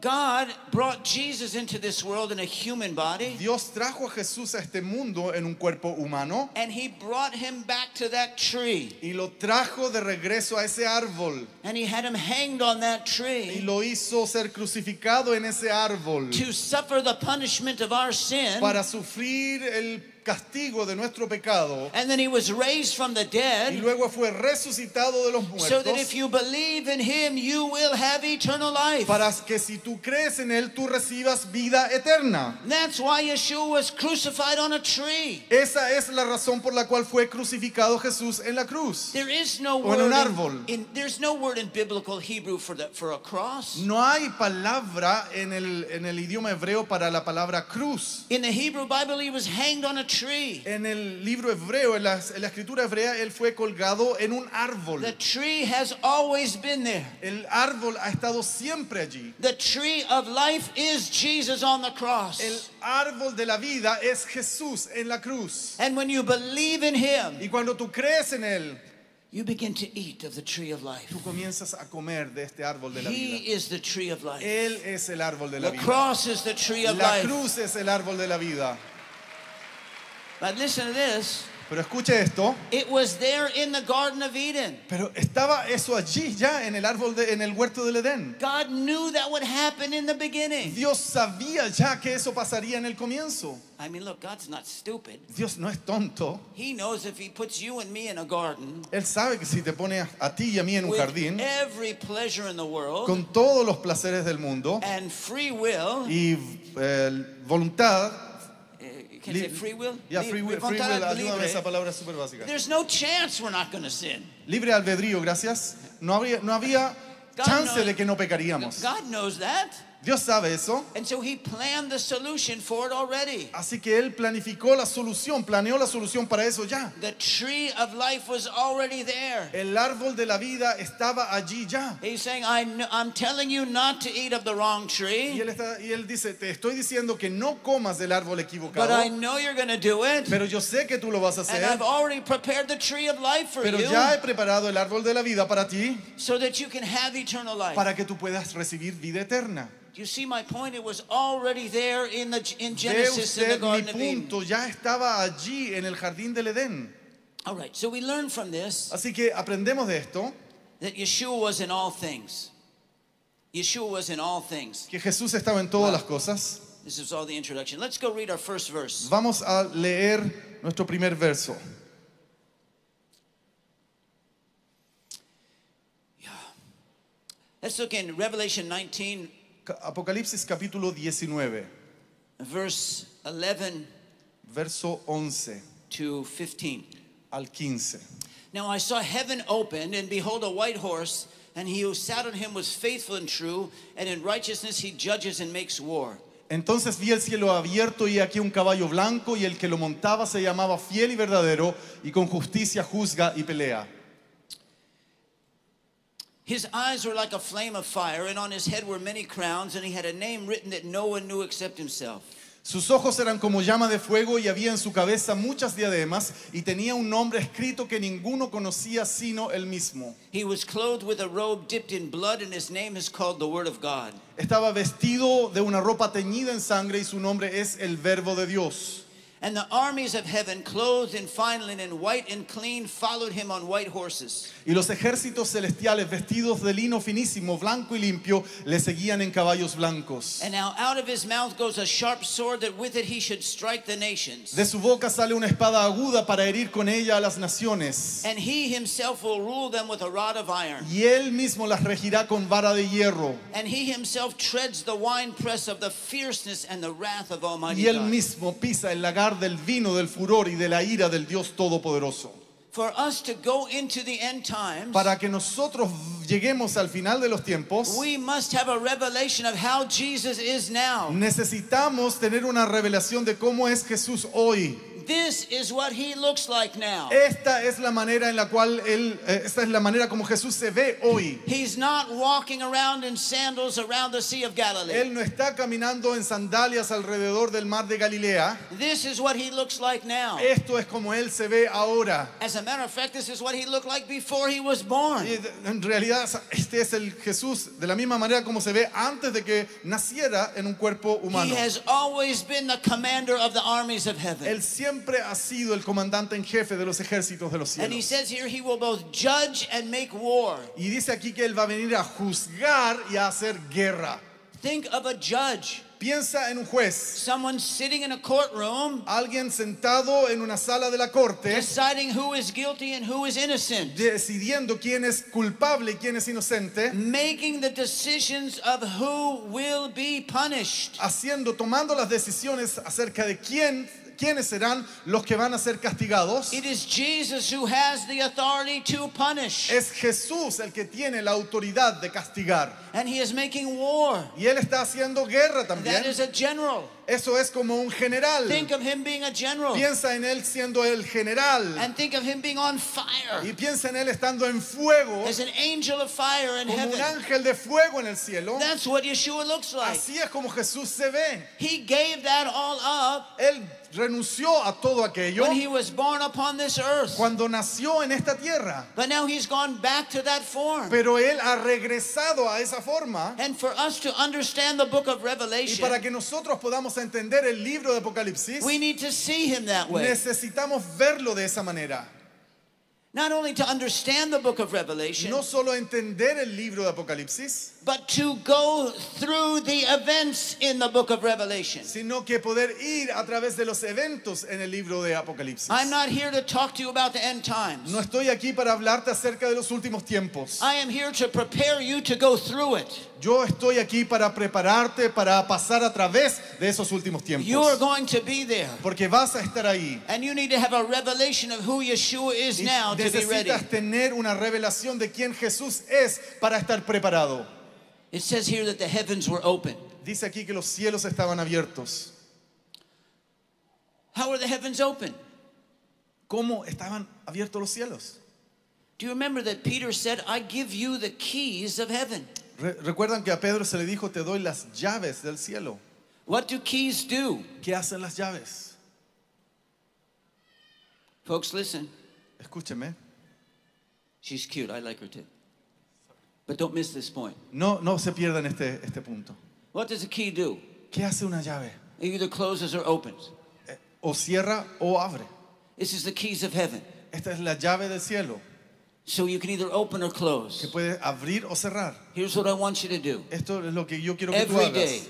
God brought Jesus into this world in a human body, Dios trajo a Jesús a este mundo en un cuerpo humano and he brought him back to that tree. y lo trajo de regreso a ese árbol And he had him hanged on that y tree lo hizo ser crucificado en ese árbol to suffer the punishment of our sin para sufrir el castigo de nuestro pecado and then he was raised from the y dead luego fue resucitado de los so that muertos if you believe in him, you will have eternal life. para que si tú crees en Él, tú recibas vida eterna. That's why Yeshua was crucified on a tree. Esa es la razón por la cual fue crucificado Jesús en la cruz. There is no O en un in, árbol. in- there's no word in biblical Hebrew for the, for a cross. No hay palabra en el, en el idioma hebreo para la palabra cruz. In the Hebrew Bible, he was hanged on a tree. En el libro hebreo, en la, en la escritura hebrea, él fue colgado en un árbol. The tree has always been there. El árbol ha estado siempre allí. The tree of life is Jesus on the cross. El árbol de la vida es Jesús en la cruz. And when you believe in him, Y cuando tú crees en él, you begin to eat of the tree of life. tú comienzas a comer de este árbol de la He vida. is the tree of life. Él es el árbol de la The vida. cross is the tree of La life. cruz es el árbol de la vida. But listen to this. Pero escuche esto. It was there in the Garden of Eden. Pero estaba eso allí ya en el árbol de, en el huerto del Edén. God knew that would happen in the beginning. Dios sabía ya que eso pasaría en el comienzo. I mean, look, God's not stupid. Dios no es tonto. He knows if He puts you and me in a garden Él sabe que si te pone a, ti y a mí en un with jardín every pleasure in the world con todos los placeres del mundo and free will, y eh, voluntad, can you say free will? Li- free will, free will, ayúdame libre. esa palabra súper básica. There's no chance we're not going to sin. Libre albedrío, gracias. No había, no había God chance knows- de que no pecaríamos. God knows that. Dios sabe eso. And so He planned the solution for it already. Así que Él planificó la solución, planeó la solución para eso ya. The tree of life was already there. El árbol de la vida estaba allí ya. He's saying, I telling you not to eat of the wrong Y tree, él, está, y él dice, te estoy diciendo que no comas del árbol but equivocado, I know you're going to do it. pero yo sé que tú lo vas a And I've hacer, already prepared the tree of life for pero you ya he preparado el árbol de la vida para ti, so that you can have eternal life. para que tú puedas recibir vida eterna. You see my point? It was already there in the in Genesis in the Garden of Eden. punto, ya estaba allí en el jardín del Edén. All right, so we learn from this Así que aprendemos de esto, that Yeshua was in all things. Yeshua was in all things. que Jesús estaba en todas las cosas. This is all the introduction. Let's go read our first verse. Vamos a leer nuestro primer verso. Let's look in Revelation 19, Ca- Apocalipsis capítulo 19, verse 11 verso 11 to 15. al 15. Now I saw heaven opened, and behold, a white horse, and he who sat on him was faithful and true, and in righteousness he judges and makes war. Entonces vi el cielo abierto y aquí un caballo blanco y el que lo montaba se llamaba fiel y verdadero y con justicia juzga y pelea. His eyes were like a flame of fire, and on his head were many crowns, and he had a name written that no one knew except himself. Sus ojos eran como llama de fuego y había en su cabeza muchas diademas y tenía un nombre escrito que ninguno conocía sino él mismo. He was clothed with a robe dipped in blood, and his name is called the Word of God. Estaba vestido de una ropa teñida en sangre y su nombre es el Verbo de Dios. And the armies of heaven, clothed in fine linen, white and clean, followed him on white horses. Y los ejércitos celestiales vestidos de lino finísimo, blanco y limpio, le seguían en caballos blancos. And now out of his mouth goes a sharp sword, that with it he should strike the nations. De su boca sale una espada aguda para herir con ella a las naciones. And he himself will rule them with a rod of iron. Y él mismo las regirá con vara de hierro. And he himself treads the winepress of the fierceness and the wrath of Almighty Y él mismo pisa el lagar del vino, del furor y de la ira del Dios Todopoderoso. For us to go into the end times, Para que nosotros lleguemos al final de los tiempos, we must have a revelation of how Jesus is now. necesitamos tener una revelación de cómo es Jesús hoy. This is what he looks like now. Esta es la manera en la cual él, eh, esta es la manera como Jesús se ve hoy. He's not walking around in sandals around the Sea of Galilee. Él no está caminando en sandalias alrededor del mar de Galilea. This is what he looks like now. Esto es como él se ve ahora. As a matter of fact, this is what he looked like before he was born. Y en realidad este es el Jesús de la misma manera como se ve antes de que naciera en un cuerpo He humano. has always been the commander of the armies of heaven. Él siempre ha sido el comandante en jefe de los ejércitos de los And he cielos. says here he will both judge and make war. Y dice aquí que él va a venir a juzgar y a hacer guerra. Think of a judge. Piensa en un juez, someone sitting in a courtroom alguien sentado en una sala de la corte, deciding who is guilty and who is innocent, decidiendo quién es culpable y quién es inocente, making the decisions of who will be punished. haciendo, tomando las decisiones acerca de quién, quiénes serán los que van a ser castigados. It is Jesus who has the authority to punish, Es Jesús el que tiene la autoridad de castigar. and he is making war. Y él está haciendo guerra That también. is a general. Eso es como un general. Think of him being a general, Piensa en él siendo el general. and think of him being on fire Y piensa en él estando en fuego, as an angel of fire in como un heaven. ángel de fuego en el cielo. That's what Yeshua looks like. Así es como Jesús se ve. He gave that all up Él renunció a todo aquello when he was born upon this earth. cuando nació en esta tierra. But now he's gone back to that form. Pero él ha regresado a esa forma. And for us to understand the book of Y Revelation, para que nosotros podamos entender el libro de Apocalipsis, we need to see him that way. necesitamos verlo de esa manera. Not only to understand the book of Revelation, No solo entender el libro de Apocalipsis, but to go through the events in the book of Revelation. sino que poder ir a través de los eventos en el libro de Apocalipsis. I'm not here to talk to you about the end times. No estoy aquí para hablarte acerca de los últimos tiempos. I am here to prepare you to go through it. Yo estoy aquí para prepararte para pasar a través de esos últimos You are tiempos. going to be there. Porque vas a estar ahí. And you need to have a revelation of who Yeshua is Y now to be ready. necesitas tener una revelación de quién Jesús es para estar preparado. It says here that the heavens were open. Dice aquí que los cielos estaban abiertos. How were the heavens open? ¿Cómo estaban abiertos los cielos? Do you remember that Peter said, I give you the keys of heaven? Re- Recuerdan que a Pedro se le dijo, te doy las llaves del cielo. What do keys do? ¿Qué hacen las llaves? Folks, listen. Escúcheme. She's cute. I like her too. But don't miss this point. No, no se pierdan este, este punto. What does a key do? ¿Qué hace una llave? It either closes or opens. Eh, O cierra o abre. This is the keys of heaven. Esta es la llave del cielo So you can either open or que close. puede abrir o cerrar. Here's what I want you to do. Esto es lo que yo quiero que tú Every hagas. day.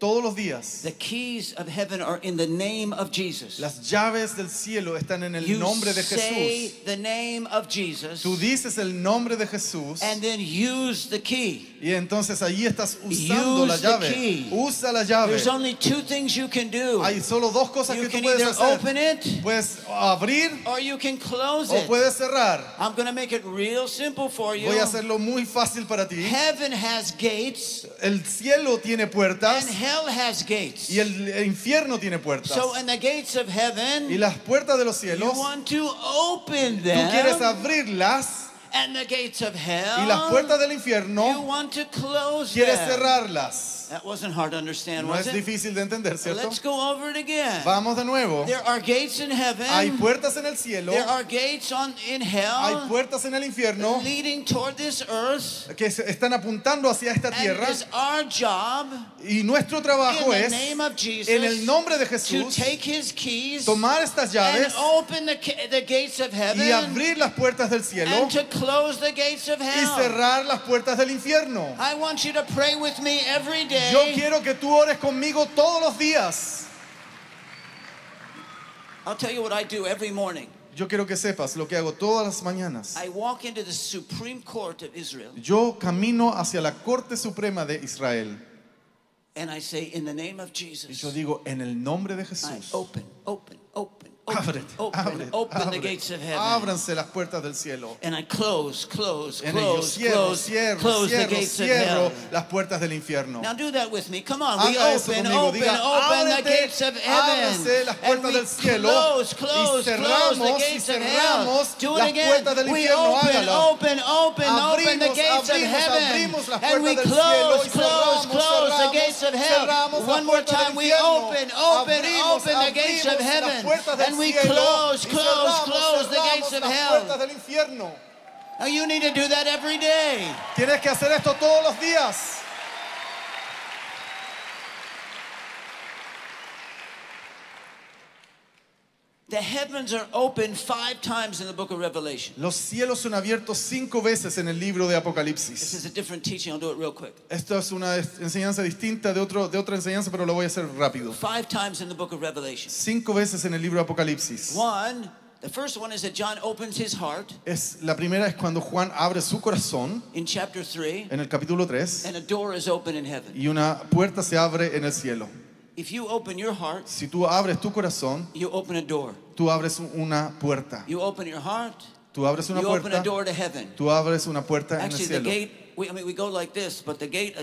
Todos los días. The keys of heaven are in the name of Jesus. Las llaves del cielo están en el You nombre de say Jesús. the name of Jesus Tú dices el nombre de Jesús and then use the key. y entonces allí estás usando la Use llave. key. Usa la llave. There's only two things you can do. Hay solo dos cosas You que tú can puedes either hacer. open it Puedes abrir or you can close o it. puedes cerrar. I'm going to make it real simple for you. Voy a hacerlo muy fácil para ti. Heaven has gates El cielo tiene puertas and hell has gates. y el infierno tiene puertas. So in the gates of Y heaven, las puertas de los you cielos, want to open tú quieres abrirlas And the gates of y hell, las puertas del you infierno want to close quieres them. cerrarlas. That wasn't hard to understand, No was es it? difícil de entender, ¿cierto? Let's go over it again. Vamos de nuevo. There are gates in heaven. Hay puertas en el cielo, There are gates on in hay hell puertas en el infierno leading toward this earth. que están apuntando hacia esta And tierra it is our job y nuestro in trabajo the es name of Jesus en el nombre de to Jesús take his keys tomar estas and llaves open the, gates of heaven y abrir las puertas del cielo and to close the gates of y cerrar las puertas del infierno. I want you to pray with me every day. Yo quiero que tú ores conmigo todos los días. I'll tell you what I do every morning. Yo quiero que sepas lo que hago todas las mañanas. I walk into the Supreme Court of Israel Yo camino hacia la Corte Suprema de Israel and I say, in the name of y Jesus, yo digo, en el nombre de I Jesús, open, open, open, ábrete, open, open, open the gates of heaven. ábranse las puertas del cielo. And I close, close, En close, cierro, close, cierro, close the cierro, gates of cierro hell. las puertas del infierno. Now do that with me. Come on. We Haga open, conmigo. open, Diga, open the gates of heaven. ábrase las And puertas we del cielo close, y close, close the cerramos y gates of hell. Do it las again. puertas del We infierno. open, Hágalo. open, open, open the Abrimos, gates of heaven. abrimos las And we puertas del cielo close, close, cerramos, close the gates of hell. cerramos One more time. We open, open, Abrimos, open the gates of heaven. And we close, close, close the gates of hell. Now you need to do that every day. Tienes que hacer esto todos los días. The heavens are open five times in the book of Revelation. Los cielos son abiertos cinco veces en el libro de This Apocalipsis. is a different teaching. I'll do it real quick. Esto es una enseñanza distinta de, otro, de otra enseñanza, pero lo voy a hacer rápido. Five times in the book of Revelation. Cinco veces en el libro de Apocalipsis. One, the first one is that John opens his heart Es, la primera es cuando Juan abre su corazón in chapter 3, en el capítulo 3 and a door is open in heaven. y una puerta se abre en el cielo. If you open your heart, Si tú abres tu corazón, you open a door. tú abres una puerta. You open your heart, Tú abres una you open a puerta, door to heaven. tú abres una puerta en el Actually, the cielo. gate, we, I mean, we go like this, but the gate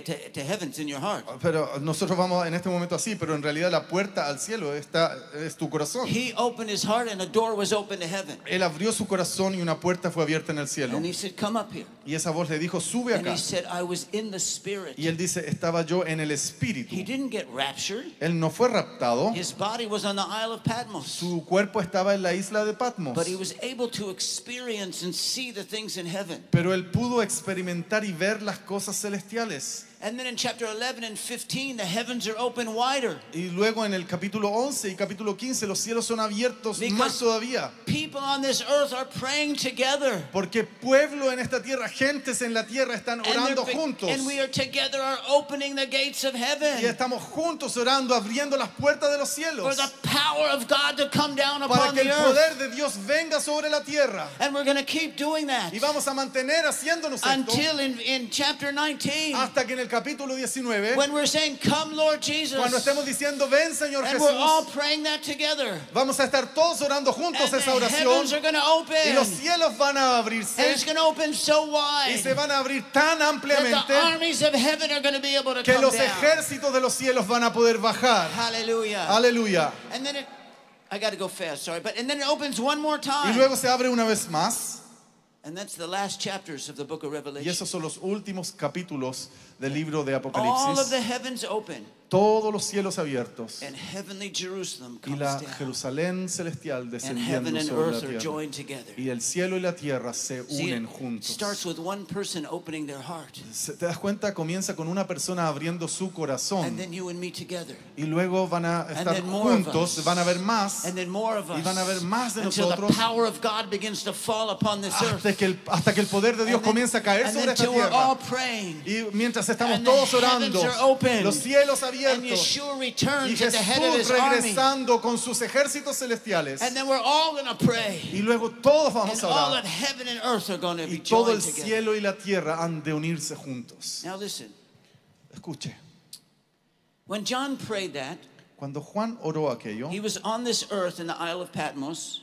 your heart. Pero nosotros vamos en este momento así, pero en realidad la puerta al cielo está, es tu corazón. He opened his heart, and a door was open to heaven. Él abrió su corazón y una puerta fue abierta en el cielo. And he said, Come up here. Y esa voz le dijo, sube acá. he said, I was in the spirit. Y él dice, estaba yo en el espíritu. He didn't get raptured. Él no fue raptado, His body was on the Isle of Patmos. su cuerpo estaba en la isla de Patmos. But he was able to experience and see the things in heaven. Pero él pudo experimentar y ver las cosas celestiales. And then in chapter 11 and 15, the heavens are open wider. Y luego en el capítulo 11 y capítulo 15 los cielos son abiertos Because- más todavía. People on this earth are praying together. Porque pueblo en esta tierra, gentes en la tierra están And, orando be- juntos. and we are together are opening the gates of Y heaven estamos juntos orando, abriendo las puertas de los for cielos. the power of God to come down Para upon que el earth. poder de Dios venga sobre la tierra. And we're going to keep doing that Y vamos a mantener haciéndonos esto until in, in chapter 19 hasta que en el capítulo 19, when we're saying, Come, Lord Jesus. cuando estemos diciendo, ven Señor And we're all Jesús, praying that together. vamos a estar todos orando juntos And the esa oración. heavens are going to open. Y los cielos van a And abrirse it's going to open so y se van a abrir tan that ampliamente the armies of heaven are going to be able to que come los down. ejércitos de los cielos van a poder bajar. Hallelujah. Aleluya. And then it, I got to go fast, sorry. But and then it opens one more Y time. luego se abre una vez más. And that's the last chapters of the book of Y Revelation. esos son los últimos capítulos del libro de All of Apocalipsis. the heavens open Todos los cielos abiertos and heavenly Jerusalem y comes la down. Jerusalén celestial And descendiendo heaven and sobre la earth are tierra. joined together. Y el cielo y la tierra se See, unen it juntos. starts with one person opening their heart. Se- ¿Te das cuenta? Comienza con una persona abriendo su And corazón. then you and me together. Y luego van a estar then more of juntos, us. van a ver más. And then more of Y us. van a haber más de until the nosotros. power of God begins to fall upon this earth. Hasta que el, hasta que el poder de Dios And then- comienza a caer and sobre esta till we're all tierra. praying. Y mientras estamos And the todos orando, open. los cielos abiertos y Jesús his army. regresando con sus ejércitos celestiales. And then we're all going to pray. Y luego todos And vamos a all orar. of heaven and earth are going to be Y todo el together. cielo y la tierra han de unirse juntos. Now listen. Escuche, When John prayed that, cuando Juan oró aquello, he was on this earth in the Isle of Patmos,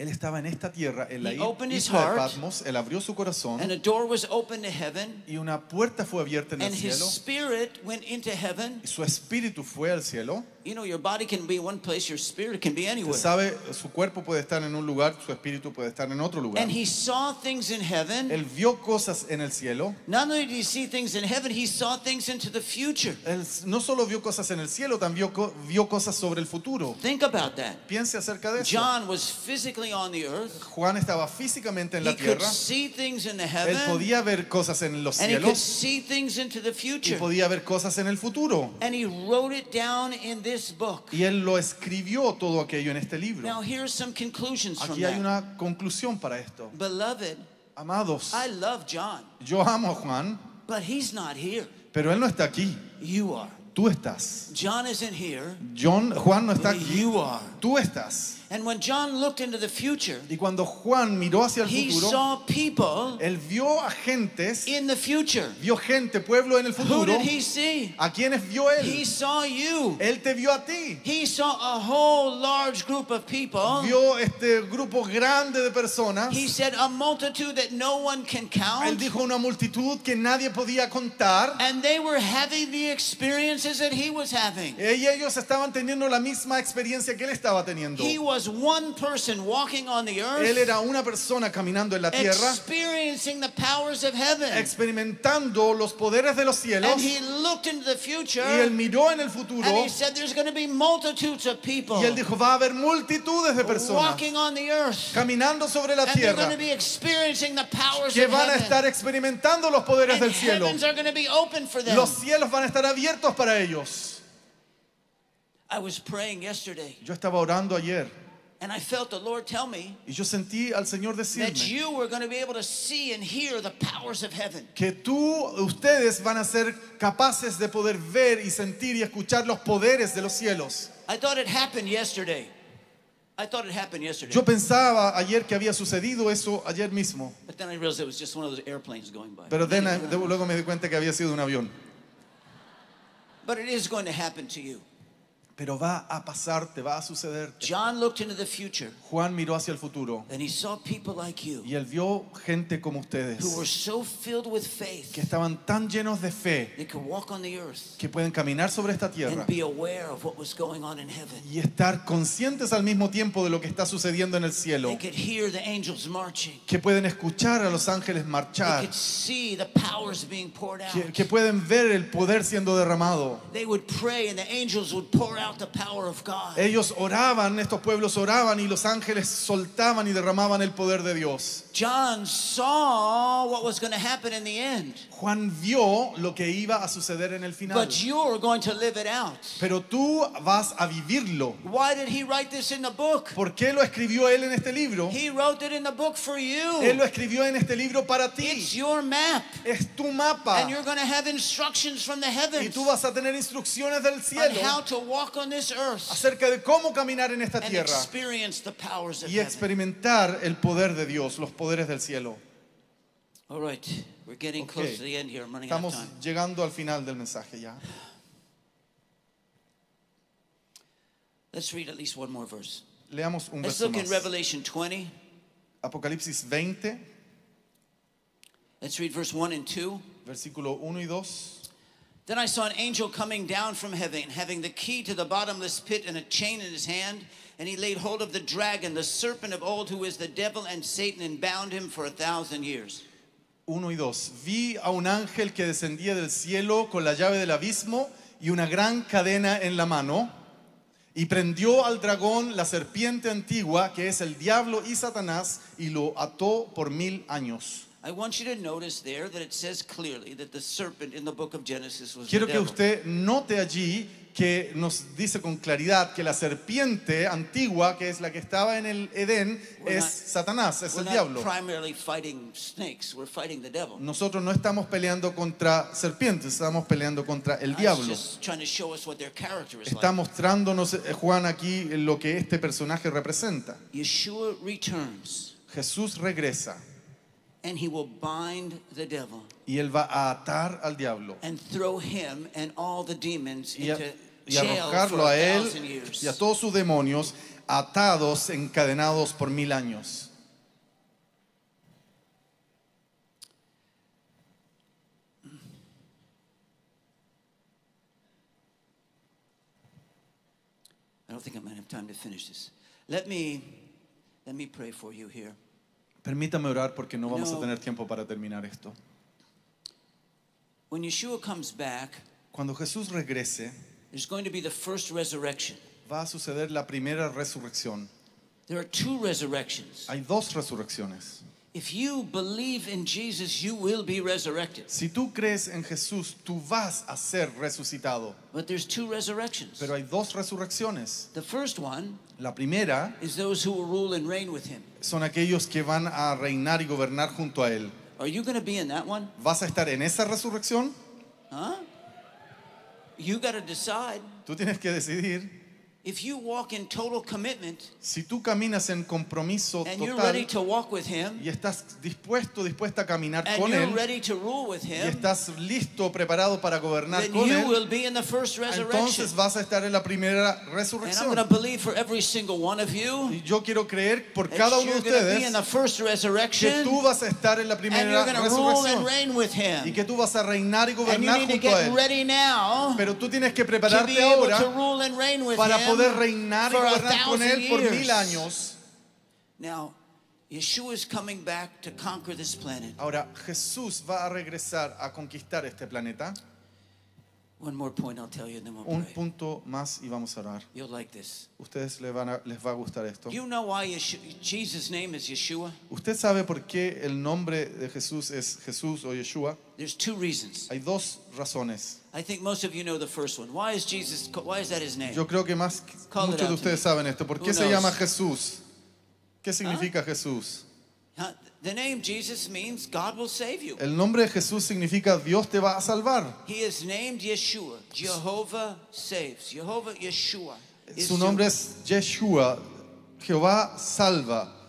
él estaba en esta tierra, en la isla de. Patmos, él abrió su corazón and a door was opened to heaven, y una puerta fue abierta en el and his cielo spirit went into heaven. y su espíritu fue al cielo. You know, your body can be one place, your spirit can be anywhere. sabe, su cuerpo puede estar en un lugar, su espíritu puede estar en otro lugar. And he saw things in heaven. Él vio cosas en el cielo. Not only did he see things in heaven, he saw things into the future. Él no solo vio cosas en el cielo, también vio, vio cosas sobre el futuro. Think about that. Piense acerca de eso. John was physically on the earth. Juan estaba físicamente en la He could tierra. see things in the Él heaven. podía ver cosas en los And he could cielos see things into the y future. podía ver cosas en el futuro. And he wrote it down in this book. Y él lo escribió todo aquello en este libro. Now, here's some conclusions from Aquí hay that. una conclusión para esto. Beloved, Amados, I love John, yo amo a Juan, but he's not here. pero él no está aquí. You are. Tú estás. John isn't here. John, Juan no está aquí. You are. Tú estás. And when John looked into the future, Y cuando Juan miró hacia el he futuro, saw people él vio a gentes, in the future. vio gente, pueblo en el Who futuro. did he see? ¿A quienes vio He él? saw you. Él te vio a ti. He saw a whole large group of people. Vio este grupo grande de personas. He said a multitude that no one can Él count. dijo una multitud que nadie podía contar. And they were having the experiences that he was having. Y ellos estaban teniendo la misma experiencia que él estaba teniendo. He was one person walking on the Él era una persona caminando en la tierra, experiencing the powers of heaven. experimentando los poderes de los cielos. And he looked into the future Y él miró en el futuro and he said there's going to be multitudes of people y él dijo, va a haber multitudes de personas walking on the earth. caminando sobre la And they're going tierra to be experiencing the powers que of van a estar experimentando los poderes And del cielo. heavens are going to be open for them. Los cielos van a estar abiertos para ellos. I was praying yesterday Yo estaba orando ayer And I felt the Lord tell me Y yo sentí al Señor that decirme you were going to be able to see and hear the powers of heaven. que tú, ustedes van a ser capaces de poder ver y sentir y escuchar los poderes de los cielos. I thought it happened yesterday. I thought it happened yesterday. Yo pensaba ayer que había sucedido eso ayer mismo, But then I realized it was just one of those airplanes going by. pero then I- de- luego me di cuenta que había sido un avión. But it is going to happen to you. Pero va a pasar, te va a suceder. John looked into the future Juan miró hacia el futuro and he saw people like you y él vio gente como who ustedes were so filled with faith que estaban tan llenos de fe they could walk on the earth que pueden caminar sobre esta tierra and be aware of what was going on in heaven. y estar conscientes al mismo tiempo de lo que está sucediendo en el cielo, They could hear the angels marching. que pueden escuchar a los ángeles They marchar, could see the powers being poured out. que, que pueden ver el poder siendo derramado. They would pray and the angels would pour out the power of God. Ellos oraban, estos pueblos oraban y los ángeles soltaban y derramaban el poder de Dios. John saw what was going to happen in the end. Juan vio lo que iba a suceder en el final. But you're going to live it out. Pero tú vas a vivirlo. Why did he write this in the book? ¿Por qué lo escribió él en este libro? He wrote it in the book for Él lo you. escribió en este libro para It's ti. your map. Es tu mapa. And you're going to have instructions from the Y tú vas a tener instrucciones del cielo on this earth acerca de cómo caminar en esta and tierra experience the powers of y experimentar el poder de Dios, los poderes del cielo. All right, we're getting Ok. close to the end here. I'm running out of Estamos time. llegando al final del mensaje ya. Let's read at least one more verse. Leamos un Let's verso look in más. Revelation 20. Apocalipsis 20, Let's read verse 1 and 2. versículo 1 y 2. Then I saw an angel coming down from heaven, having the key to the bottomless pit and a chain in his hand. And he laid hold of the dragon, the serpent of old, who is the devil and Satan, and bound him for a thousand years. 1 y 2. Vi a un ángel que descendía del cielo con la llave del abismo y una gran cadena en la mano, y prendió al dragón, la serpiente antigua, que es el diablo y Satanás, y lo ató por mil años. I want you to notice there that it says clearly that the serpent in the book of Genesis was Quiero the que usted note allí que nos dice con claridad que la serpiente antigua, que es la que estaba en el Edén, We're es not- Satanás, es el diablo. primarily fighting snakes, we're fighting the devil. Nosotros no estamos peleando contra serpientes, estamos peleando contra el diablo. just trying to show us what their character is Está like. mostrándonos Juan aquí lo que este personaje representa. Yeshua returns Jesús regresa and he will bind the devil y él va a atar al diablo and throw him and all the demons y, a- into y arrojarlo a a él years. y a todos sus demonios atados, encadenados por mil años. I don't think I'm going to have time to finish this. Let me let me pray for you here. Permítame orar porque no vamos a tener tiempo para terminar esto. When Yeshua comes back, Cuando Jesús regrese, there's going to be the first resurrection. va a suceder la primera resurrección. There are two resurrections. Hay dos resurrecciones. If you believe in Jesus, you will be resurrected. Si tú crees en Jesús, tú vas a ser resucitado. But there's two resurrections. Pero hay dos resurrecciones. The first one La primera is those who will rule and reign with him. son aquellos que van a reinar y gobernar junto a Él. Are you going to be in that one? ¿Vas a estar en esa resurrección? Huh? You got to decide. Tú tienes que decidir. If you walk in total commitment Si tú caminas en compromiso and you're ready total to walk with him y estás dispuesto, dispuesta a caminar and con you're Él ready to rule with y him, estás listo, preparado para gobernar then con you Él, will be in the first resurrection. entonces vas a estar en la primera And I'm resurrección. going to believe for every single one of you Y yo quiero creer por cada uno you're de going to be in the ustedes que tú vas a estar en la and primera you're going to rule and resurrección reign with y him. que tú vas a reinar y And you gobernar need to junto a get Él. ready now Pero tú tienes que to prepararte to ahora rule and reign with para poder reinar y for a gobernar con thousand Él por mil years. años. Now, Yeshua is coming back to conquer this planet. Ahora, Jesús va a regresar a conquistar este planeta. One more point I'll tell you and then we'll Un pray. punto más y vamos a orar. You'll like this. Ustedes les, van a- les va a gustar esto. Do you know why Jesus' name is Yeshua? ¿Usted sabe por qué el nombre de Jesús es Jesús o Yeshua? There's two reasons. Hay dos razones. I think most of you know the first one. Why is Jesus? Why is that his name? Yo creo que más Call muchos de ustedes saben esto. ¿Por qué Who se llama? Jesús? ¿Qué significa Jesús? Huh? The name Jesus means God will save you. El nombre de Jesús significa Dios te va a salvar. He is named Yeshua. Jehovah saves. Jehovah Yeshua. is Su nombre es Yeshua. Jehová salva.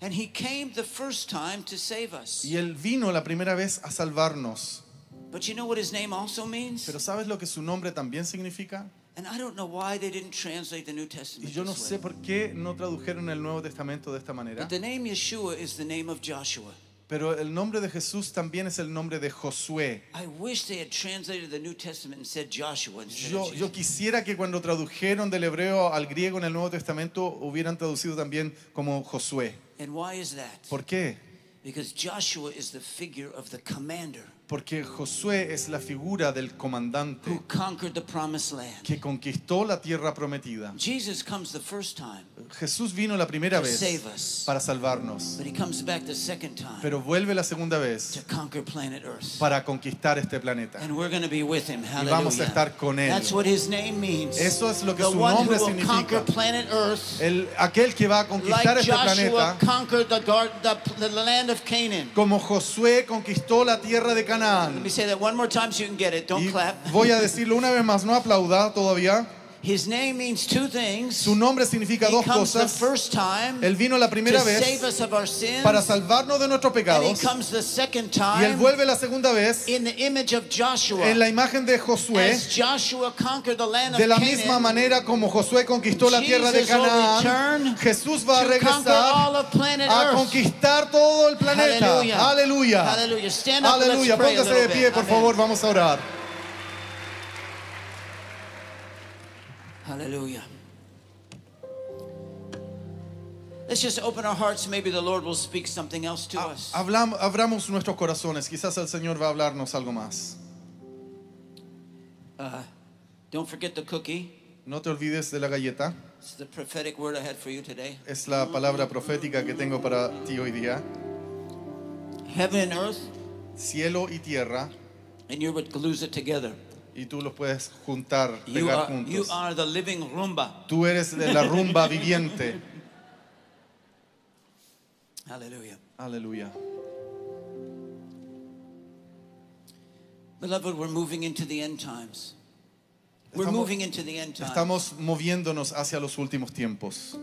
and he came the first time to save us. Y Él vino la primera vez a salvarnos. But you know what his name also means? Pero ¿sabes lo que su nombre también significa? And I don't know why they didn't translate the New Y Testament yo no this sé way. por qué no tradujeron el Nuevo Testamento de esta manera. But the name Yeshua is the name of Joshua. Pero el nombre de Jesús también es el nombre de Josué. I wish they had translated the New Testament and said Joshua instead Yo, quisiera que cuando tradujeron del hebreo al griego en el Nuevo Testamento hubieran traducido también como Josué. And why is that? ¿Por qué? Porque Josué es la figura del comandante who conquered the promised land. que conquistó la tierra prometida. Jesus comes the first time, Jesús vino la primera To vez save us. para salvarnos, but he comes back the second time pero vuelve la segunda vez to conquer planet Earth. para conquistar este planeta. And we're going to be with him. Y vamos a Hallelujah. estar con él. That's what his name means. Eso es lo que the su one nombre who will conquer significa. planet Earth El, aquel que va a conquistar like este Joshua planeta, conquered the, gar- the, the land of Canaan. como Josué conquistó la tierra de Let me say that one more time so you can get it. Don't clap. voy a decirlo una vez más, no aplauda todavía. His name means two things. Su nombre significa he dos comes the cosas. first time Él vino la primera save vez us of our sins. para salvarnos de nuestros and he pecados. comes the second Y Él time vuelve la segunda vez in the image of Joshua. en la imagen de Josué. As Joshua conquered the land of De la Canaan, misma manera como Josué conquistó la tierra de Canaán, Jesús va a regresar a conquistar todo el planeta. Aleluya. Aleluya. let's pray a Póngase de pie, por favor, vamos a orar. Hallelujah. Let's just open our hearts. Maybe the Lord will speak something else to us. Abramos nuestros corazones. Quizás el Señor va a hablarnos algo más. Uh, don't forget the cookie. No te olvides de la galleta. It's the prophetic word I had for you today. Es la palabra profética que tengo para ti hoy día. Heaven and earth, Cielo y tierra. and you're what glues it together. Y tú los puedes juntar, You pegar are, you juntos. are the living rumba. Tú eres de la rumba viviente. Hallelujah. Aleluya. Beloved, we're moving into the end times. We're Estamos- moving into the end times. Estamos moviéndonos hacia los últimos tiempos.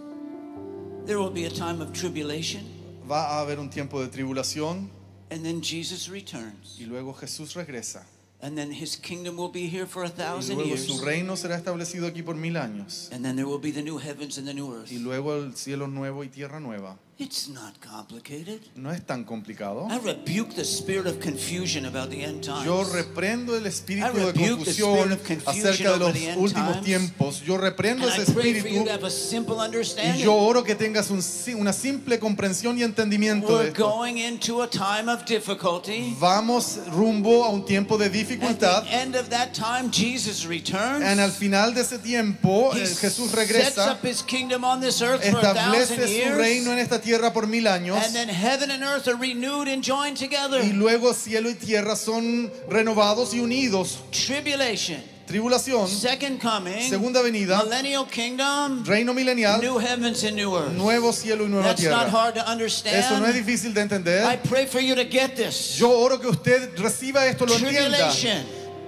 There will be a time of tribulation, Va a haber un tiempo de tribulación and then Jesus returns. y luego Jesús regresa. And then his kingdom will be here for a Y thousand luego years. su reino será establecido aquí por mil años. And then there will be the new heavens and the new earth. Y luego el cielo nuevo y tierra nueva. It's not complicated. No es tan complicado. I rebuke the spirit of confusion about the end times. Yo reprendo el espíritu de confusión acerca de los últimos tiempos. Yo reprendo ese espíritu y yo oro que tengas un una simple comprensión y entendimiento de We're esto. going into a time of difficulty. Vamos rumbo a un tiempo de At dificultad. the end of that time, Jesus returns. En al final de ese tiempo, He Jesús sets regresa, up his kingdom on this earth for a thousand establece su years. reino en esta tierra por mil años. and then heaven and earth are renewed and joined together. Y luego cielo y tierra son renovados y unidos. Tribulation, Tribulación, second coming, segunda venida, millennial kingdom, reino milenial, new heavens and new earth. nuevo cielo y nueva That's not tierra. hard to Eso no es understand. difícil de I entender. pray for you to get this. Yo oro que usted reciba esto, lo entienda.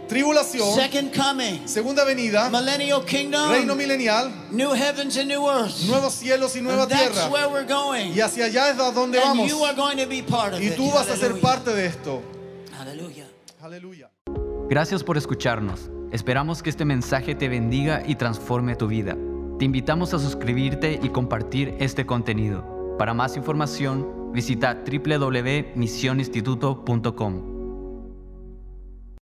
Tribulación, second coming, segunda venida, millennial kingdom, reino milenial, new heavens and new earth. nuevos cielos y nueva And that's tierra. where we're going. Y hacia allá es a donde and vamos. you are going to be part of Y it. tú vas a ser parte de esto. Hallelujah. Aleluya. Gracias por escucharnos. Esperamos que este mensaje te bendiga y transforme tu vida. Te invitamos a suscribirte y compartir este contenido. Para más información, visita www.misioninstituto.com.